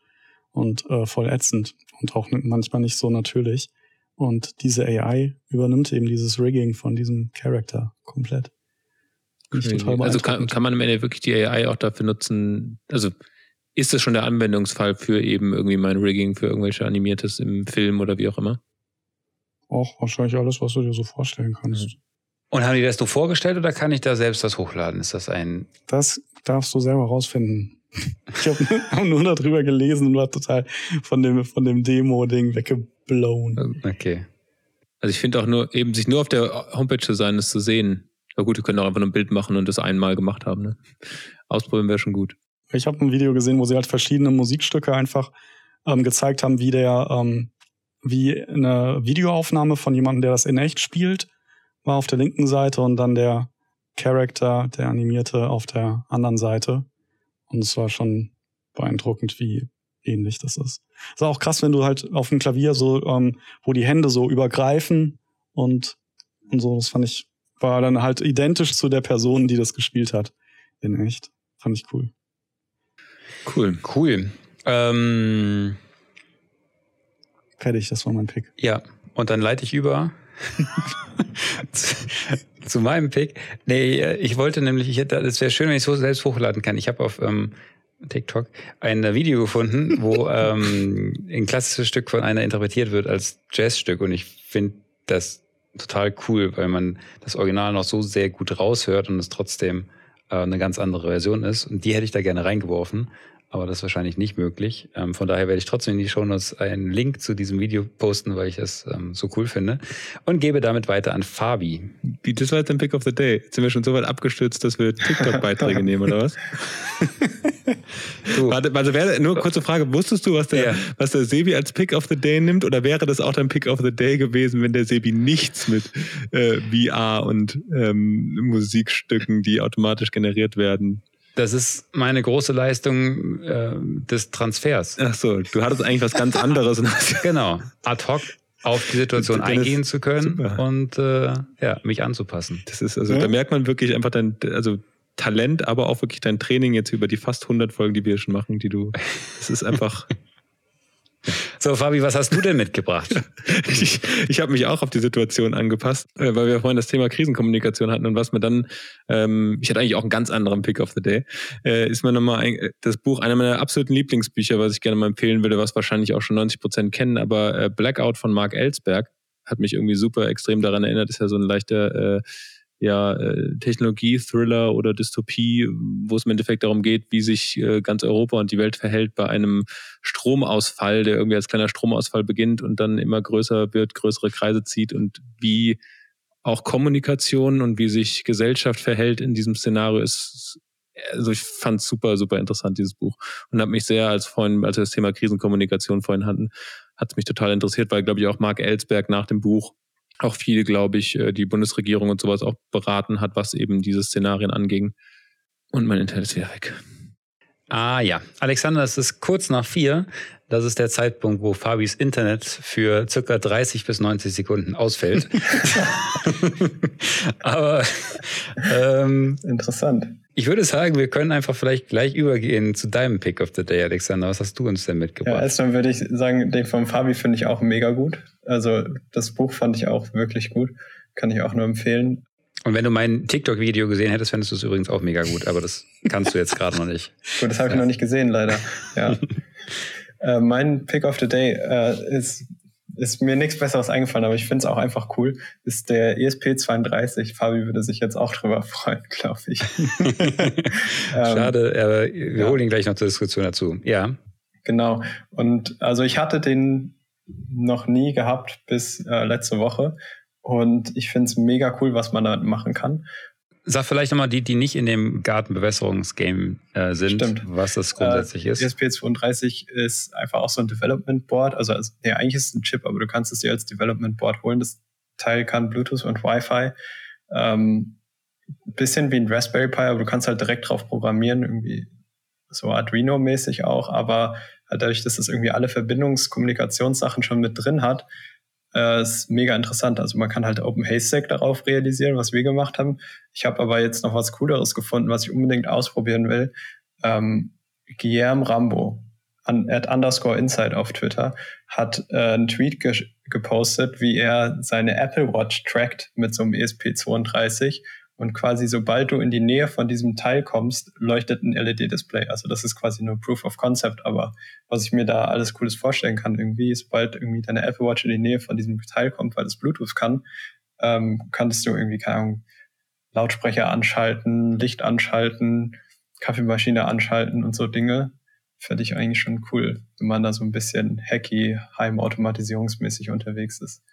Und äh, voll ätzend und auch manchmal nicht so natürlich. Und diese AI übernimmt eben dieses Rigging von diesem Character komplett. Also kann, kann man am Ende wirklich die AI auch dafür nutzen, also ist das schon der Anwendungsfall für eben irgendwie mein Rigging für irgendwelche Animiertes im Film oder wie auch immer? Auch wahrscheinlich alles, was du dir so vorstellen kannst. Mhm. Und haben die das so vorgestellt oder kann ich da selbst das hochladen? Ist das ein. Das darfst du selber rausfinden. Ich habe nur darüber gelesen und war total von dem, von dem Demo-Ding weggeblown. Okay. Also ich finde auch nur, eben sich nur auf der Homepage zu sein, das zu sehen. Na gut, wir können auch einfach ein Bild machen und das einmal gemacht haben. Ne? Ausprobieren wäre schon gut. Ich habe ein Video gesehen, wo sie halt verschiedene Musikstücke einfach ähm, gezeigt haben, wie der, ähm, wie eine Videoaufnahme von jemandem, der das in echt spielt, war auf der linken Seite und dann der Character, der animierte, auf der anderen Seite. Und es war schon beeindruckend, wie ähnlich das ist. Es ist auch krass, wenn du halt auf dem Klavier so, ähm, wo die Hände so übergreifen und, und so, das fand ich, war dann halt identisch zu der Person, die das gespielt hat. In echt. Fand ich cool. Cool. Cool. Ähm, Fertig, das war mein Pick. Ja, und dann leite ich über zu, zu, meinem Pick. Nee, ich wollte nämlich, ich hätte, es wäre schön, wenn ich so selbst hochladen kann. Ich habe auf ähm, TikTok ein Video gefunden, wo ähm, ein klassisches Stück von einer interpretiert wird als Jazzstück und ich finde das total cool, weil man das Original noch so sehr gut raushört und es trotzdem äh, eine ganz andere Version ist. Und die hätte ich da gerne reingeworfen aber das ist wahrscheinlich nicht möglich. Ähm, von daher werde ich trotzdem in die Shownotes einen Link zu diesem Video posten, weil ich es ähm, so cool finde und gebe damit weiter an Fabi. Das war jetzt ein Pick of the Day. Jetzt sind wir schon so weit abgestürzt, dass wir TikTok-Beiträge nehmen, oder was? Warte, also wäre, nur kurze Frage, wusstest du, was der, ja. was der Sebi als Pick of the Day nimmt oder wäre das auch dein Pick of the Day gewesen, wenn der Sebi nichts mit äh, VR und ähm, Musikstücken, die automatisch generiert werden, das ist meine große Leistung äh, des Transfers. Ach so, du hattest eigentlich was ganz anderes. genau, ad hoc auf die Situation eingehen zu können super. und äh, ja, mich anzupassen. Das ist also, ja. da merkt man wirklich einfach dein, also Talent, aber auch wirklich dein Training jetzt über die fast 100 Folgen, die wir schon machen, die du, das ist einfach So, Fabi, was hast du denn mitgebracht? ich ich habe mich auch auf die Situation angepasst, äh, weil wir vorhin das Thema Krisenkommunikation hatten und was mir dann, ähm, ich hatte eigentlich auch einen ganz anderen Pick of the Day, äh, ist mir nochmal ein, das Buch, einer meiner absoluten Lieblingsbücher, was ich gerne mal empfehlen würde, was wahrscheinlich auch schon 90 Prozent kennen, aber äh, Blackout von Mark Ellsberg hat mich irgendwie super extrem daran erinnert, ist ja so ein leichter äh, ja, äh, Technologie-Thriller oder Dystopie, wo es im Endeffekt darum geht, wie sich äh, ganz Europa und die Welt verhält bei einem Stromausfall, der irgendwie als kleiner Stromausfall beginnt und dann immer größer wird, größere Kreise zieht und wie auch Kommunikation und wie sich Gesellschaft verhält in diesem Szenario ist, also ich fand super, super interessant, dieses Buch. Und habe mich sehr, als vorhin, als wir das Thema Krisenkommunikation vorhin hatten, hat es mich total interessiert, weil, glaube ich, auch Mark Ellsberg nach dem Buch auch viel, glaube ich, äh, die Bundesregierung und sowas auch beraten hat, was eben diese Szenarien anging. Und mein Internet ist wieder weg. Ah ja, Alexander, es ist kurz nach vier. Das ist der Zeitpunkt, wo Fabis Internet für circa 30 bis 90 Sekunden ausfällt. Aber ähm, interessant. Ich würde sagen, wir können einfach vielleicht gleich übergehen zu deinem Pick of the Day, Alexander. Was hast du uns denn mitgebracht? Ja, erstmal würde ich sagen, den von Fabi finde ich auch mega gut. Also das Buch fand ich auch wirklich gut. Kann ich auch nur empfehlen. Und wenn du mein TikTok-Video gesehen hättest, fändest du es übrigens auch mega gut, aber das kannst du jetzt gerade noch nicht. Gut, das habe ich ja. noch nicht gesehen, leider. Ja. äh, mein Pick of the Day äh, ist ist mir nichts Besseres eingefallen, aber ich finde es auch einfach cool, ist der ESP32. Fabi würde sich jetzt auch drüber freuen, glaube ich. Schade, aber wir ja. holen ihn gleich noch zur Diskussion dazu. Ja. Genau. Und also ich hatte den noch nie gehabt bis äh, letzte Woche. Und ich finde es mega cool, was man damit machen kann. Sag vielleicht nochmal die, die nicht in dem Gartenbewässerungsgame äh, sind, Stimmt. was das grundsätzlich äh, ist. ESP32 ist einfach auch so ein Development Board. Also, also nee, eigentlich ist es ein Chip, aber du kannst es dir als Development Board holen. Das Teil kann Bluetooth und Wi-Fi. Ähm, bisschen wie ein Raspberry Pi, aber du kannst halt direkt drauf programmieren, irgendwie so Arduino-mäßig auch, aber halt dadurch, dass es irgendwie alle Verbindungskommunikationssachen schon mit drin hat, äh, ist mega interessant. Also man kann halt Open Haystack darauf realisieren, was wir gemacht haben. Ich habe aber jetzt noch was Cooleres gefunden, was ich unbedingt ausprobieren will. Ähm, Guillermo Rambo an, at underscore inside auf Twitter hat äh, einen Tweet ge gepostet, wie er seine Apple Watch trackt mit so einem ESP32 und quasi sobald du in die Nähe von diesem Teil kommst, leuchtet ein LED-Display. Also das ist quasi nur Proof of Concept, aber was ich mir da alles Cooles vorstellen kann, irgendwie, sobald irgendwie deine Apple Watch in die Nähe von diesem Teil kommt, weil es Bluetooth kann, ähm, kannst du irgendwie, keine Ahnung, Lautsprecher anschalten, Licht anschalten, Kaffeemaschine anschalten und so Dinge. Fände ich eigentlich schon cool, wenn man da so ein bisschen hacky, heimautomatisierungsmäßig unterwegs ist.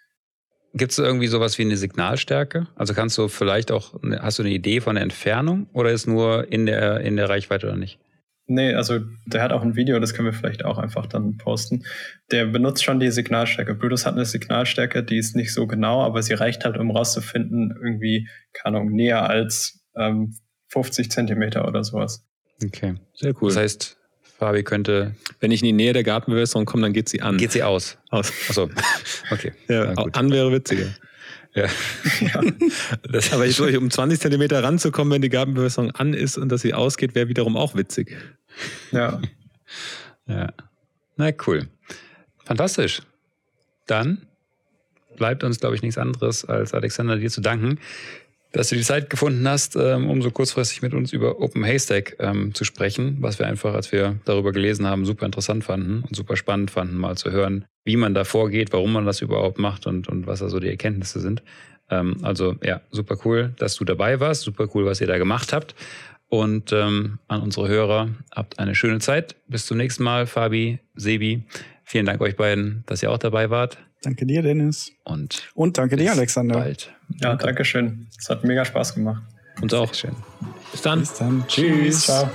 Gibt es irgendwie sowas wie eine Signalstärke? Also kannst du vielleicht auch, hast du eine Idee von der Entfernung oder ist nur in der, in der Reichweite oder nicht? Nee, also der hat auch ein Video, das können wir vielleicht auch einfach dann posten. Der benutzt schon die Signalstärke. Bluetooth hat eine Signalstärke, die ist nicht so genau, aber sie reicht halt, um rauszufinden, irgendwie, keine Ahnung, näher als ähm, 50 Zentimeter oder sowas. Okay, sehr cool. Das heißt, Fabi könnte. Wenn ich in die Nähe der Gartenbewässerung komme, dann geht sie an. Geht sie aus. Aus. Achso. Okay. Ja, an wäre witziger. Ja. ja. Das, aber ich, um 20 Zentimeter ranzukommen, wenn die Gartenbewässerung an ist und dass sie ausgeht, wäre wiederum auch witzig. Ja. Ja. Na cool. Fantastisch. Dann bleibt uns, glaube ich, nichts anderes, als Alexander dir zu danken dass du die Zeit gefunden hast, ähm, um so kurzfristig mit uns über Open Haystack ähm, zu sprechen, was wir einfach, als wir darüber gelesen haben, super interessant fanden und super spannend fanden, mal zu hören, wie man da vorgeht, warum man das überhaupt macht und, und was da so die Erkenntnisse sind. Ähm, also ja, super cool, dass du dabei warst, super cool, was ihr da gemacht habt. Und ähm, an unsere Hörer, habt eine schöne Zeit. Bis zum nächsten Mal, Fabi, Sebi. Vielen Dank euch beiden, dass ihr auch dabei wart. Danke dir, Dennis. Und, und danke dir, Alexander. Bald. Ja, danke schön. Es hat mega Spaß gemacht. Uns auch. Schön. Bis dann. Bis dann. Tschüss. Ciao.